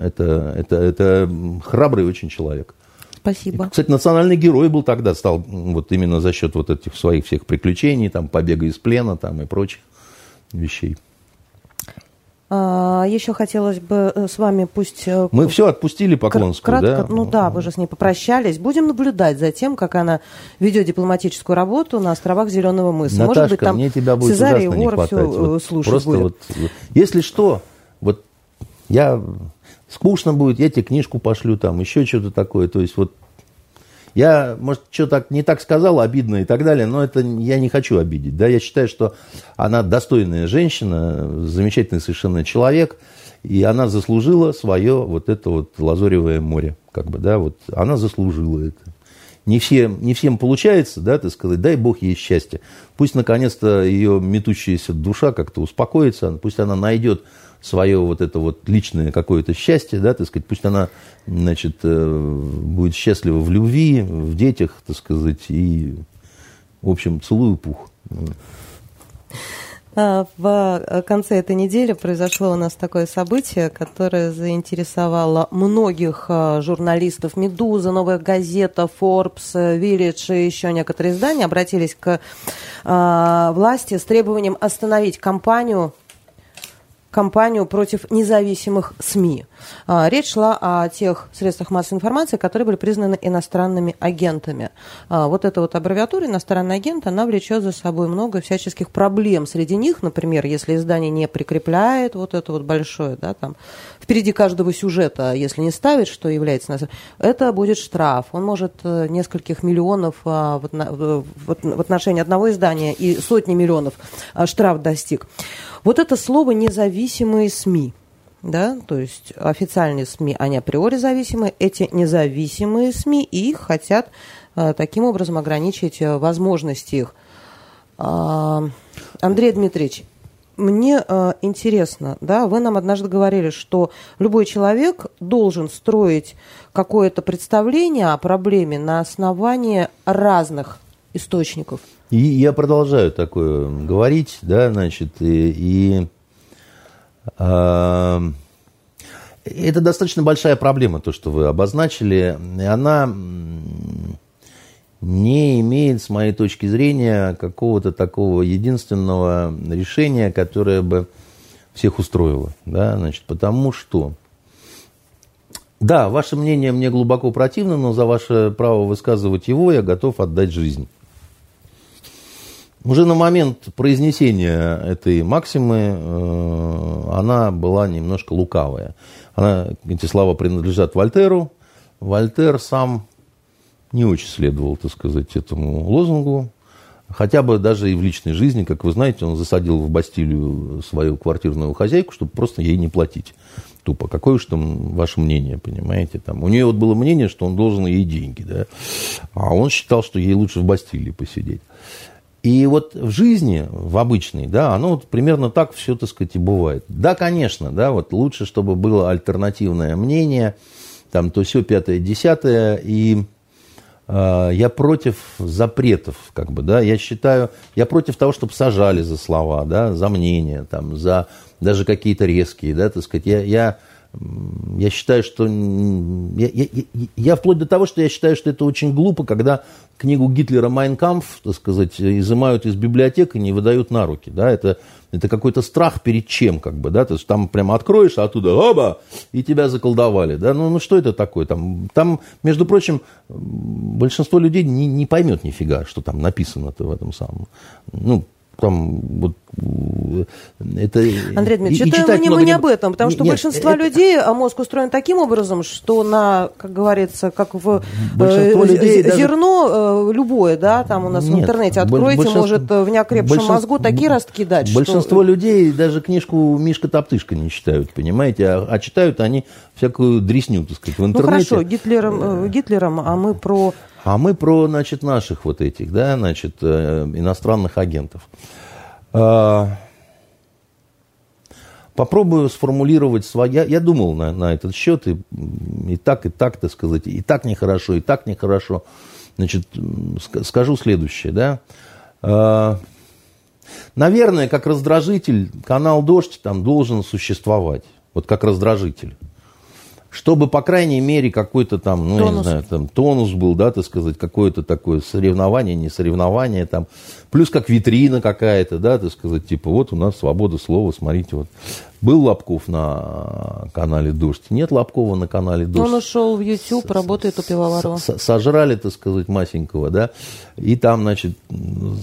B: Это, это, это храбрый очень человек.
A: Спасибо.
B: И, кстати, национальный герой был тогда, стал вот именно за счет вот этих своих всех приключений, там, побега из плена там, и прочих вещей.
A: А, Еще хотелось бы э, с вами пусть... Э,
B: Мы все отпустили Поклонскую,
A: кратко,
B: да?
A: Ну да, вы же с ней попрощались. Будем наблюдать за тем, как она ведет дипломатическую работу на островах Зеленого мыса.
B: Наташка, Может быть, там мне тебя будет ужасно не хватать. Все вот слушать просто будет. Вот, если что, вот я скучно будет, я тебе книжку пошлю, там еще что-то такое. То есть вот я, может, что-то не так сказал, обидно и так далее, но это я не хочу обидеть. Да? Я считаю, что она достойная женщина, замечательный совершенно человек, и она заслужила свое вот это вот лазоревое море. Как бы, да, вот она заслужила это. Не всем, не всем получается, да, так сказать, дай Бог ей счастье. Пусть, наконец-то, ее метущаяся душа как-то успокоится, пусть она найдет свое вот это вот личное какое-то счастье, да, так сказать, пусть она, значит, э, будет счастлива в любви, в детях, так сказать, и, в общем, целую пух.
A: А, в э, конце этой недели произошло у нас такое событие, которое заинтересовало многих э, журналистов «Медуза», «Новая газета», «Форбс», «Виллидж» и еще некоторые издания обратились к власти с требованием остановить кампанию кампанию против независимых СМИ. А, речь шла о тех средствах массовой информации, которые были признаны иностранными агентами. А, вот эта вот аббревиатура «иностранный агент», она влечет за собой много всяческих проблем. Среди них, например, если издание не прикрепляет вот это вот большое, да, там, впереди каждого сюжета, если не ставит, что является, это будет штраф. Он может э, нескольких миллионов а, в отношении одного издания и сотни миллионов штраф достиг. Вот это слово «независимые СМИ», да, то есть официальные СМИ, они априори зависимы, эти независимые СМИ, и их хотят а, таким образом ограничить а, возможности их. А, Андрей Дмитриевич, мне э, интересно, да, вы нам однажды говорили, что любой человек должен строить какое-то представление о проблеме на основании разных источников.
B: И я продолжаю такое говорить, да, значит, и, и э, это достаточно большая проблема, то, что вы обозначили. И она не имеет, с моей точки зрения, какого-то такого единственного решения, которое бы всех устроило. Да, значит, потому что, да, ваше мнение мне глубоко противно, но за ваше право высказывать его я готов отдать жизнь. Уже на момент произнесения этой максимы э, она была немножко лукавая. Она, эти слова принадлежат Вольтеру. Вольтер сам не очень следовал, так сказать, этому лозунгу. Хотя бы даже и в личной жизни, как вы знаете, он засадил в Бастилию свою квартирную хозяйку, чтобы просто ей не платить. Тупо. Какое уж там ваше мнение, понимаете? Там, у нее вот было мнение, что он должен ей деньги, да? А он считал, что ей лучше в Бастилии посидеть. И вот в жизни, в обычной, да, оно вот примерно так все, так сказать, и бывает. Да, конечно, да, вот лучше, чтобы было альтернативное мнение, там то все пятое, десятое, и э, я против запретов, как бы, да, я считаю, я против того, чтобы сажали за слова, да, за мнения, там, за даже какие-то резкие, да, так сказать, я, я я считаю, что... Я, я, я вплоть до того, что я считаю, что это очень глупо, когда книгу Гитлера «Майнкампф», так сказать, изымают из библиотеки и не выдают на руки. Да? Это, это какой-то страх перед чем, как бы, да, то есть там прямо откроешь, а оттуда оба, и тебя заколдовали, да, ну, ну что это такое, там, там, между прочим, большинство людей не, не поймет нифига, что там написано-то в этом самом, ну, там вот
A: это Андрей Дмитриевич, и, это и мы, не, мы не об этом, потому что Нет, большинство это... людей а мозг устроен таким образом, что на, как говорится, как в э, людей зерно даже... Э, любое, да, там у нас Нет, в интернете откройте, большинство... может в неокрепшем большинство... мозгу такие ростки дать.
B: Большинство что... людей даже книжку Мишка Топтышка не читают, понимаете, а, а читают они всякую дресню, так сказать, в интернете.
A: Ну хорошо, Гитлером, э, Гитлером, а мы про
B: а мы про, значит, наших вот этих, да, значит, э, иностранных агентов. А, попробую сформулировать свои... Я, я думал на, на этот счет, и, и так, и так, так сказать, и так нехорошо, и так нехорошо. Значит, скажу следующее, да. А, наверное, как раздражитель канал «Дождь» там должен существовать. Вот как раздражитель чтобы, по крайней мере, какой-то там, ну, тонус. я не знаю, там, тонус был, да, так сказать, какое-то такое соревнование, не соревнование, там, плюс как витрина какая-то, да, так сказать, типа, вот у нас свобода слова, смотрите, вот. Был Лобков на канале «Дождь», нет Лобкова на канале «Дождь».
A: Он ушел в YouTube, с, работает у Пивоварова.
B: Сожрали, так сказать, Масенького, да, и там, значит,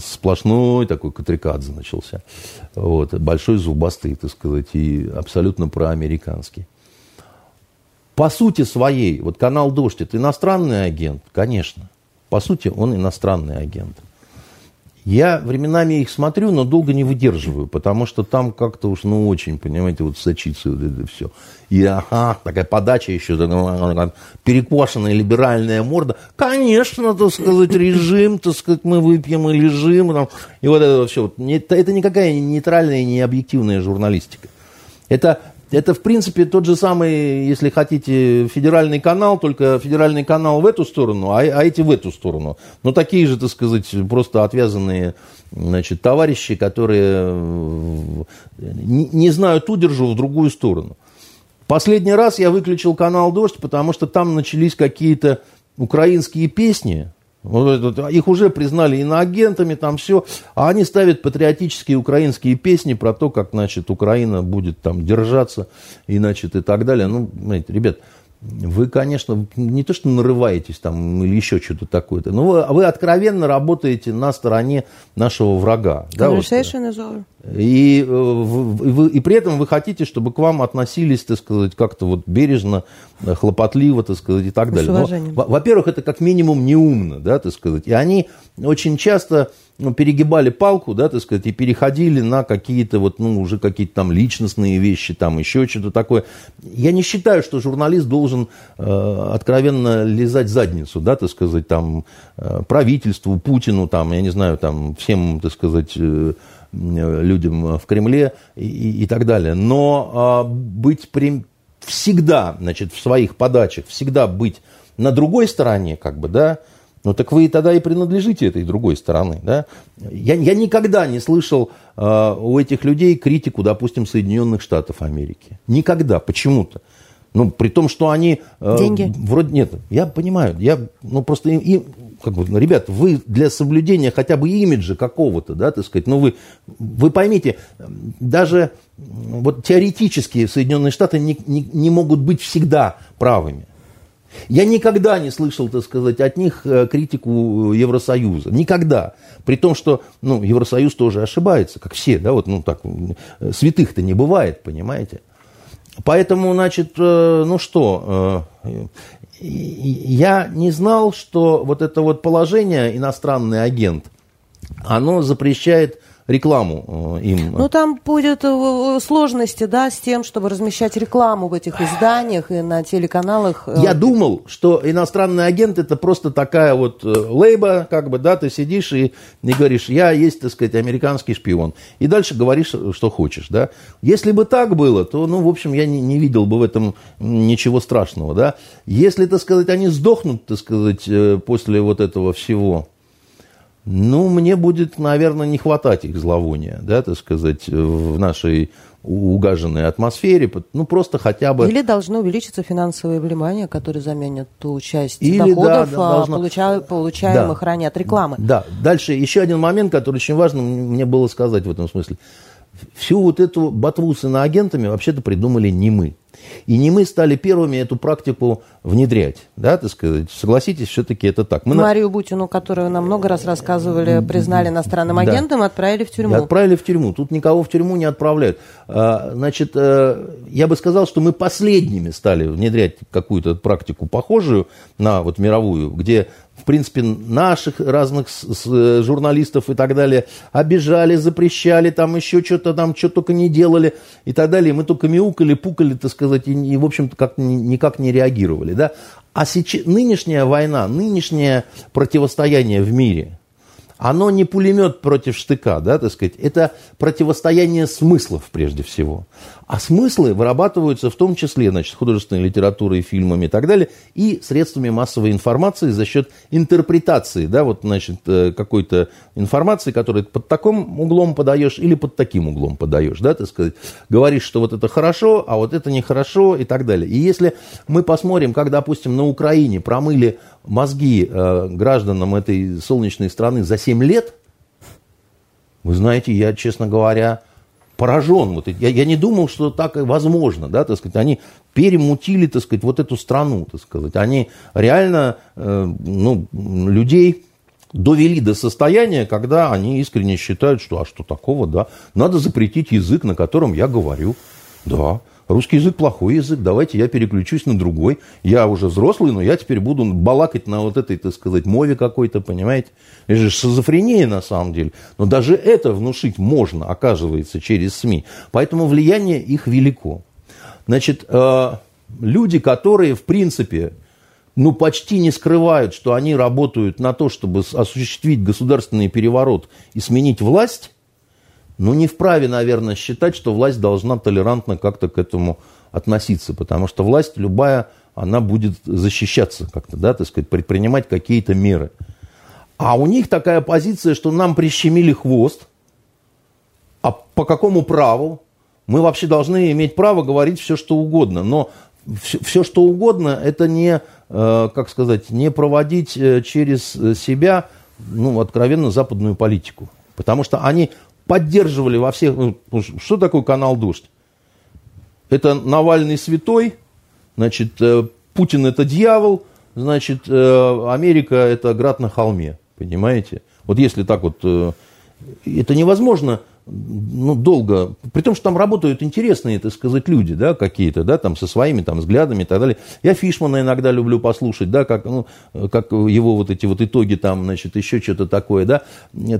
B: сплошной такой катрикадзе начался, вот, большой зубастый, так сказать, и абсолютно проамериканский по сути своей, вот канал «Дождь» – это иностранный агент, конечно. По сути, он иностранный агент. Я временами их смотрю, но долго не выдерживаю, потому что там как-то уж, ну, очень, понимаете, вот сочится вот это все. И ага, такая подача еще, такая, перекошенная либеральная морда. Конечно, так сказать, режим, так сказать, мы выпьем и лежим. Там, и вот это все. Это никакая нейтральная, не объективная журналистика. Это это, в принципе, тот же самый, если хотите, федеральный канал, только федеральный канал в эту сторону, а, а эти в эту сторону. Но такие же, так сказать, просто отвязанные значит, товарищи, которые э, не, не знают удержу в другую сторону. Последний раз я выключил канал «Дождь», потому что там начались какие-то украинские песни, их уже признали иноагентами, там все. А они ставят патриотические украинские песни про то, как, значит, Украина будет там держаться, и, значит, и так далее. Ну, знаете, ребят, вы, конечно, не то что нарываетесь там или еще что-то такое-то, но вы, вы откровенно работаете на стороне нашего врага. Да, вот. и, э, вы, и при этом вы хотите, чтобы к вам относились, так сказать, как-то вот бережно, э, хлопотливо, так сказать, и так далее. Но, во-первых, это как минимум неумно, да, так сказать. И они очень часто ну, перегибали палку, да, так сказать, и переходили на какие-то вот, ну, уже какие-то там личностные вещи, там еще что-то такое. Я не считаю, что журналист должен э, откровенно лизать задницу, да, так сказать, там, э, правительству, Путину, там, я не знаю, там, всем, так сказать, э, людям в Кремле и, и, и так далее. Но э, быть при, всегда, значит, в своих подачах, всегда быть на другой стороне, как бы, да, ну так вы тогда и принадлежите этой другой стороны. Да? Я, я никогда не слышал э, у этих людей критику, допустим, Соединенных Штатов Америки. Никогда, почему-то. Ну, при том, что они...
A: Э, Деньги?
B: Вроде нет. Я понимаю. Я, ну, просто им, им как бы, ребят, вы для соблюдения хотя бы имиджа какого-то, да, так сказать, ну, вы, вы поймите, даже вот теоретически Соединенные Штаты не, не, не могут быть всегда правыми. Я никогда не слышал, так сказать, от них э, критику Евросоюза. Никогда. При том, что ну, Евросоюз тоже ошибается, как все, да, вот, ну так, э, святых-то не бывает, понимаете. Поэтому, значит, э, ну что, я не знал, что вот это вот положение иностранный агент, оно запрещает рекламу им.
A: Ну, там будет сложности, да, с тем, чтобы размещать рекламу в этих изданиях и на телеканалах.
B: Я думал, что иностранный агент это просто такая вот лейба, как бы, да, ты сидишь и, и говоришь, я есть, так сказать, американский шпион. И дальше говоришь, что хочешь, да. Если бы так было, то, ну, в общем, я не, не видел бы в этом ничего страшного, да. Если, так сказать, они сдохнут, так сказать, э, после вот этого всего, ну, мне будет, наверное, не хватать их зловония, да, так сказать, в нашей угаженной атмосфере, ну, просто хотя бы...
A: Или должно увеличиться финансовое внимание, которое заменит ту часть Или, доходов, да, должно... получа... получаемых да. ранее от рекламы.
B: Да, дальше еще один момент, который очень важно мне было сказать в этом смысле. Всю вот эту ботву с иноагентами вообще-то придумали не мы. И не мы стали первыми эту практику внедрять, да, так сказать. Согласитесь, все-таки это так.
A: Мы Марию на... Бутину, которую нам много раз рассказывали, признали иностранным агентом, да. отправили в тюрьму.
B: Отправили в тюрьму. Тут никого в тюрьму не отправляют. А, значит, э, я бы сказал, что мы последними стали внедрять какую-то практику похожую на вот мировую, где принципе, наших разных журналистов и так далее обижали, запрещали, там еще что-то там, что только не делали и так далее. Мы только мяукали, пукали, так сказать, и, и в общем-то, как, никак не реагировали, да. А сейчас, нынешняя война, нынешнее противостояние в мире, оно не пулемет против штыка, да, так сказать, это противостояние смыслов прежде всего. А смыслы вырабатываются в том числе, значит, художественной литературой, фильмами и так далее, и средствами массовой информации за счет интерпретации, да, вот, значит, э, какой-то информации, которую под таким углом подаешь или под таким углом подаешь, да, так сказать. Говоришь, что вот это хорошо, а вот это нехорошо и так далее. И если мы посмотрим, как, допустим, на Украине промыли мозги э, гражданам этой солнечной страны за 7 лет, вы знаете, я, честно говоря, поражен. Вот, я, я не думал, что так возможно, да, так сказать, они перемутили, так сказать, вот эту страну, так сказать. Они реально, э, ну, людей довели до состояния, когда они искренне считают, что а что такого, да, надо запретить язык, на котором я говорю, да, Русский язык плохой язык, давайте я переключусь на другой. Я уже взрослый, но я теперь буду балакать на вот этой, так сказать, мове какой-то, понимаете? Это же шизофрения на самом деле. Но даже это внушить можно, оказывается, через СМИ. Поэтому влияние их велико. Значит, э, люди, которые, в принципе, ну, почти не скрывают, что они работают на то, чтобы осуществить государственный переворот и сменить власть, ну, не вправе, наверное, считать, что власть должна толерантно как-то к этому относиться, потому что власть любая, она будет защищаться как-то, да, так сказать, предпринимать какие-то меры. А у них такая позиция, что нам прищемили хвост, а по какому праву? Мы вообще должны иметь право говорить все, что угодно, но все, все что угодно, это не, э, как сказать, не проводить э, через себя, ну, откровенно, западную политику. Потому что они поддерживали во всех... Ну, что такое канал «Дождь»? Это Навальный святой, значит, э, Путин это дьявол, значит, э, Америка это град на холме, понимаете? Вот если так вот... Э, это невозможно ну, долго, при том, что там работают интересные, так сказать, люди, да, какие-то, да, там, со своими там взглядами и так далее. Я Фишмана иногда люблю послушать, да, как, ну, как его вот эти вот итоги там, значит, еще что-то такое, да.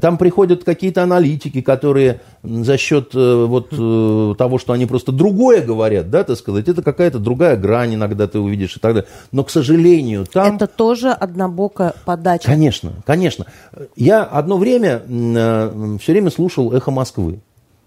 B: Там приходят какие-то аналитики, которые за счет э, вот э, того, что они просто другое говорят, да, так сказать, это какая-то другая грань иногда ты увидишь и так далее. Но, к сожалению, там...
A: Это тоже однобокая подача.
B: Конечно, конечно. Я одно время э, все время слушал «Эхо Москвы», Москвы.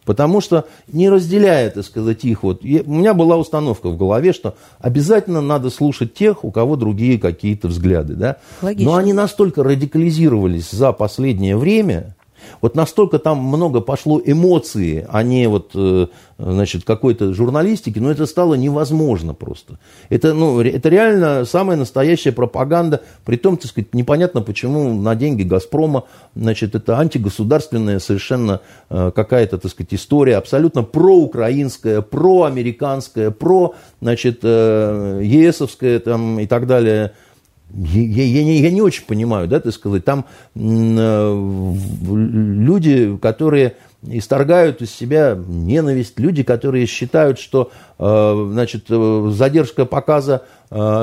B: Потому что не разделяя, так сказать, их, вот, я, у меня была установка в голове, что обязательно надо слушать тех, у кого другие какие-то взгляды. Да? Логично. Но они настолько радикализировались за последнее время, вот настолько там много пошло эмоций, а не вот, э, значит, какой-то журналистики, но это стало невозможно просто. Это, ну, это реально самая настоящая пропаганда, при том, так сказать, непонятно, почему на деньги «Газпрома», значит, это антигосударственная совершенно э, какая-то, так сказать, история, абсолютно проукраинская, проамериканская, про, значит, э, ЕСовская там и так далее, я, я, не, я не очень понимаю, да, так сказать, там э, люди, которые исторгают из себя ненависть. Люди, которые считают, что э, значит, задержка показа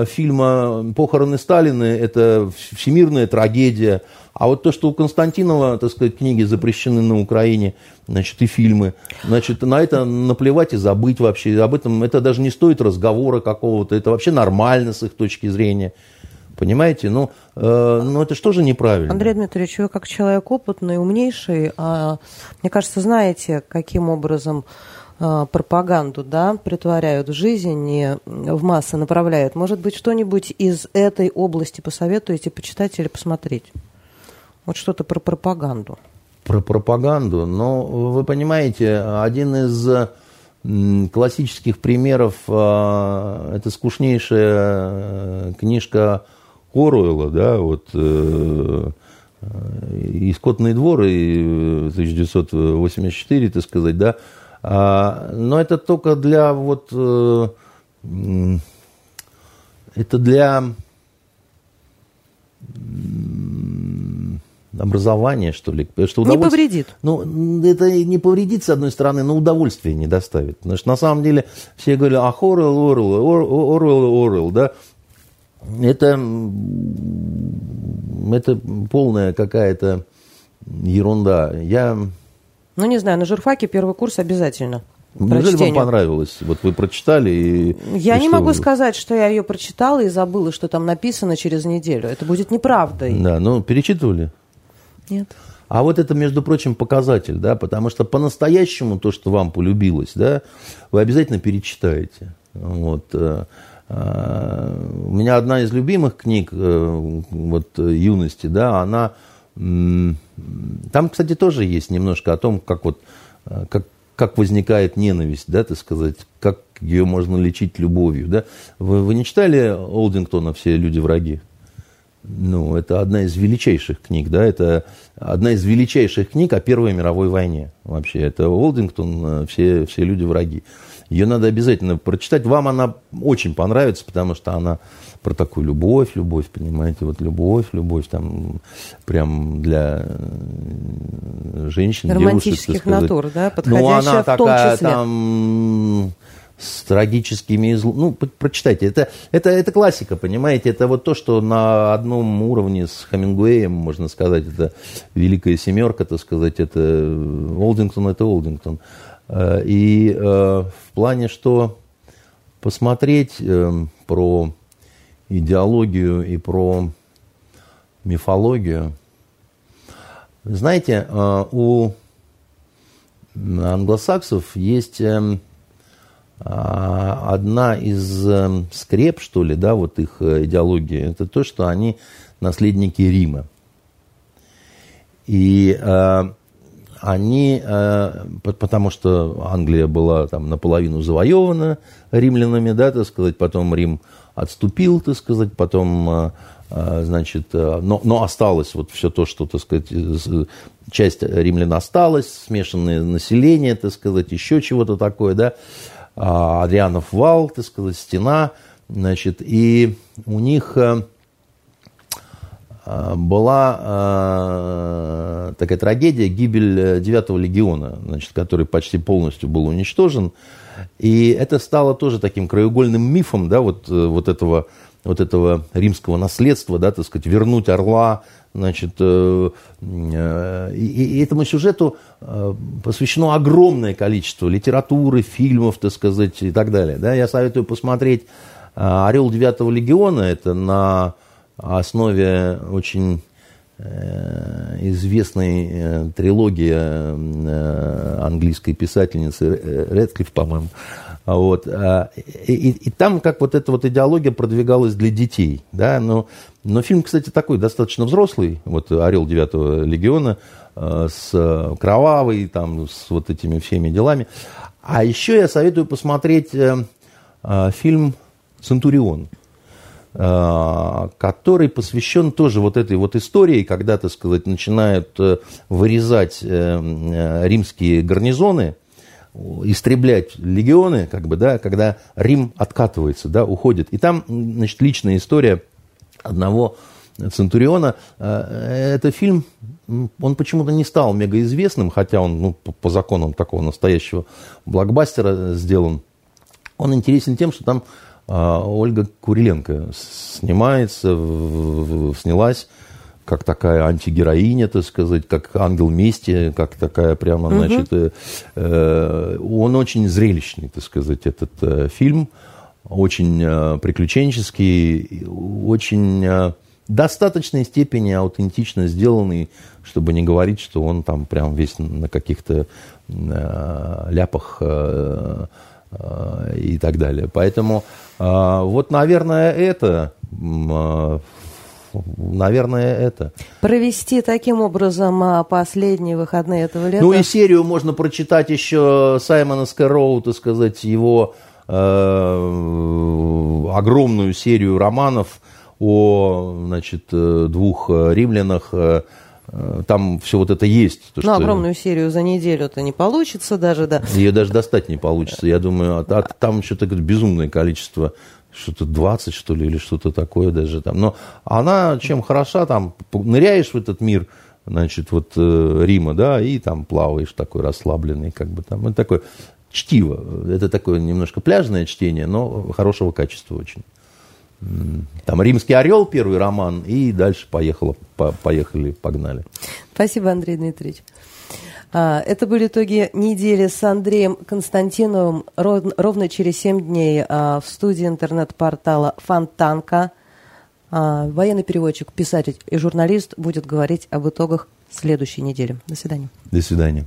B: фильма «Похороны Сталина» – это всемирная трагедия. А вот то, что у Константинова, так сказать, книги запрещены на Украине, значит, и фильмы, значит, на это наплевать и забыть вообще. Об этом это даже не стоит разговора какого-то. Это вообще нормально с их точки зрения. Понимаете? Ну, э, ну это что же неправильно?
A: Андрей Дмитриевич, вы как человек опытный, умнейший, а, мне кажется, знаете, каким образом а, пропаганду да, притворяют в жизнь и в массы направляют. Может быть, что-нибудь из этой области посоветуете почитать или посмотреть? Вот что-то про пропаганду.
B: Про пропаганду? Но вы понимаете, один из классических примеров а, это скучнейшая э, книжка Оруэлла, да, вот э, и «Скотный двор», и 1984, э, так сказать, да, а, но это только для вот, э, это для образования, что ли.
A: Что не повредит.
B: Ну, это не повредит, с одной стороны, но удовольствие не доставит. Потому что на самом деле все говорят, ах, Орел, Орел, Орел, Орел, да это, это полная какая-то ерунда. Я...
A: Ну, не знаю, на журфаке первый курс обязательно.
B: Неужели вам понравилось? Вот вы прочитали и...
A: Я
B: и
A: не могу вы... сказать, что я ее прочитала и забыла, что там написано через неделю. Это будет неправдой.
B: Да, ну перечитывали?
A: Нет.
B: А вот это, между прочим, показатель, да, потому что по-настоящему то, что вам полюбилось, да, вы обязательно перечитаете. Вот. Э, у меня одна из любимых книг э, вот, юности, да, она... Там, кстати, тоже есть немножко о том, как вот э, как, как возникает ненависть, да, так сказать, как ее можно лечить любовью, да. Вы, вы не читали Олдингтона «Все люди враги»? Ну, это одна из величайших книг, да, это одна из величайших книг о Первой мировой войне вообще. Это Олдингтон «Все, все люди враги». Ее надо обязательно прочитать. Вам она очень понравится, потому что она про такую любовь, любовь, понимаете, вот любовь, любовь там прям для э, женщин,
A: Романтических
B: девушек,
A: натур, да,
B: подходящая Ну, она в такая числе. там с трагическими изл... Ну, прочитайте. Это, это, это классика, понимаете? Это вот то, что на одном уровне с Хемингуэем, можно сказать, это великая семерка, так сказать, это Олдингтон, это Олдингтон. Э, и э, в плане, что посмотреть э, про идеологию и про мифологию. Знаете, у англосаксов есть одна из скреп, что ли, да, вот их идеологии, это то, что они наследники Рима. И они, э, потому что Англия была там наполовину завоевана римлянами, да, так сказать, потом Рим отступил, так сказать, потом, э, э, значит, но, но осталось вот все то, что, так сказать, часть римлян осталась, смешанное население, так сказать, еще чего-то такое, да, а, Адрианов вал, так сказать, стена, значит, и у них была э, такая трагедия, гибель 9 э, легиона, значит, который почти полностью был уничтожен. И это стало тоже таким краеугольным мифом, да, вот, вот, этого, вот этого римского наследства, да, так сказать, вернуть орла, значит, и, и этому сюжету посвящено огромное количество литературы, фильмов, так сказать, и так далее. Да. Я советую посмотреть «Орел 9 легиона», это на основе очень э, известной э, трилогии э, английской писательницы Редклифф, по-моему. Вот. А, и, и, и там как вот эта вот идеология продвигалась для детей. Да? Но, но фильм, кстати, такой достаточно взрослый. Вот «Орел девятого легиона» с кровавой, там, с вот этими всеми делами. А еще я советую посмотреть фильм «Центурион». Э, который посвящен тоже вот этой вот истории, когда, так сказать, начинают э, вырезать э, римские гарнизоны, истреблять легионы, как бы, да, когда Рим откатывается, да, уходит. И там, значит, личная история одного Центуриона. Это фильм, он почему-то не стал мегаизвестным, хотя он ну, по законам такого настоящего блокбастера сделан. Он интересен тем, что там Ольга Куриленко снимается, снялась как такая антигероиня, так сказать, как ангел мести, как такая прямо, значит, э, э, он очень зрелищный, так сказать, этот э, фильм, очень э, приключенческий, очень э, достаточной степени аутентично сделанный, чтобы не говорить, что он там прям весь на каких-то э, ляпах э, э, и так далее. Поэтому э, вот, наверное, это э, наверное, это.
A: Провести таким образом а, последние выходные этого лета?
B: Ну и серию можно прочитать еще Саймона Скэроу, так сказать, его э, огромную серию романов о, значит, э, двух римлянах, э, там все вот это есть.
A: То, ну, что... огромную серию за неделю это не получится даже, да.
B: Ее даже достать не получится. Я думаю, а, а там что-то безумное количество что-то 20, что ли, или что-то такое даже там. Но она чем хороша, там, ныряешь в этот мир, значит, вот э, Рима, да, и там плаваешь такой расслабленный, как бы там, это такое чтиво. Это такое немножко пляжное чтение, но хорошего качества очень. Там «Римский орел» первый роман, и дальше поехало, по, поехали, погнали.
A: Спасибо, Андрей Дмитриевич. А, это были итоги недели с Андреем Константиновым ровно через 7 дней а, в студии интернет-портала Фонтанка. А, военный переводчик, писатель и журналист будет говорить об итогах следующей недели. До свидания.
B: До свидания.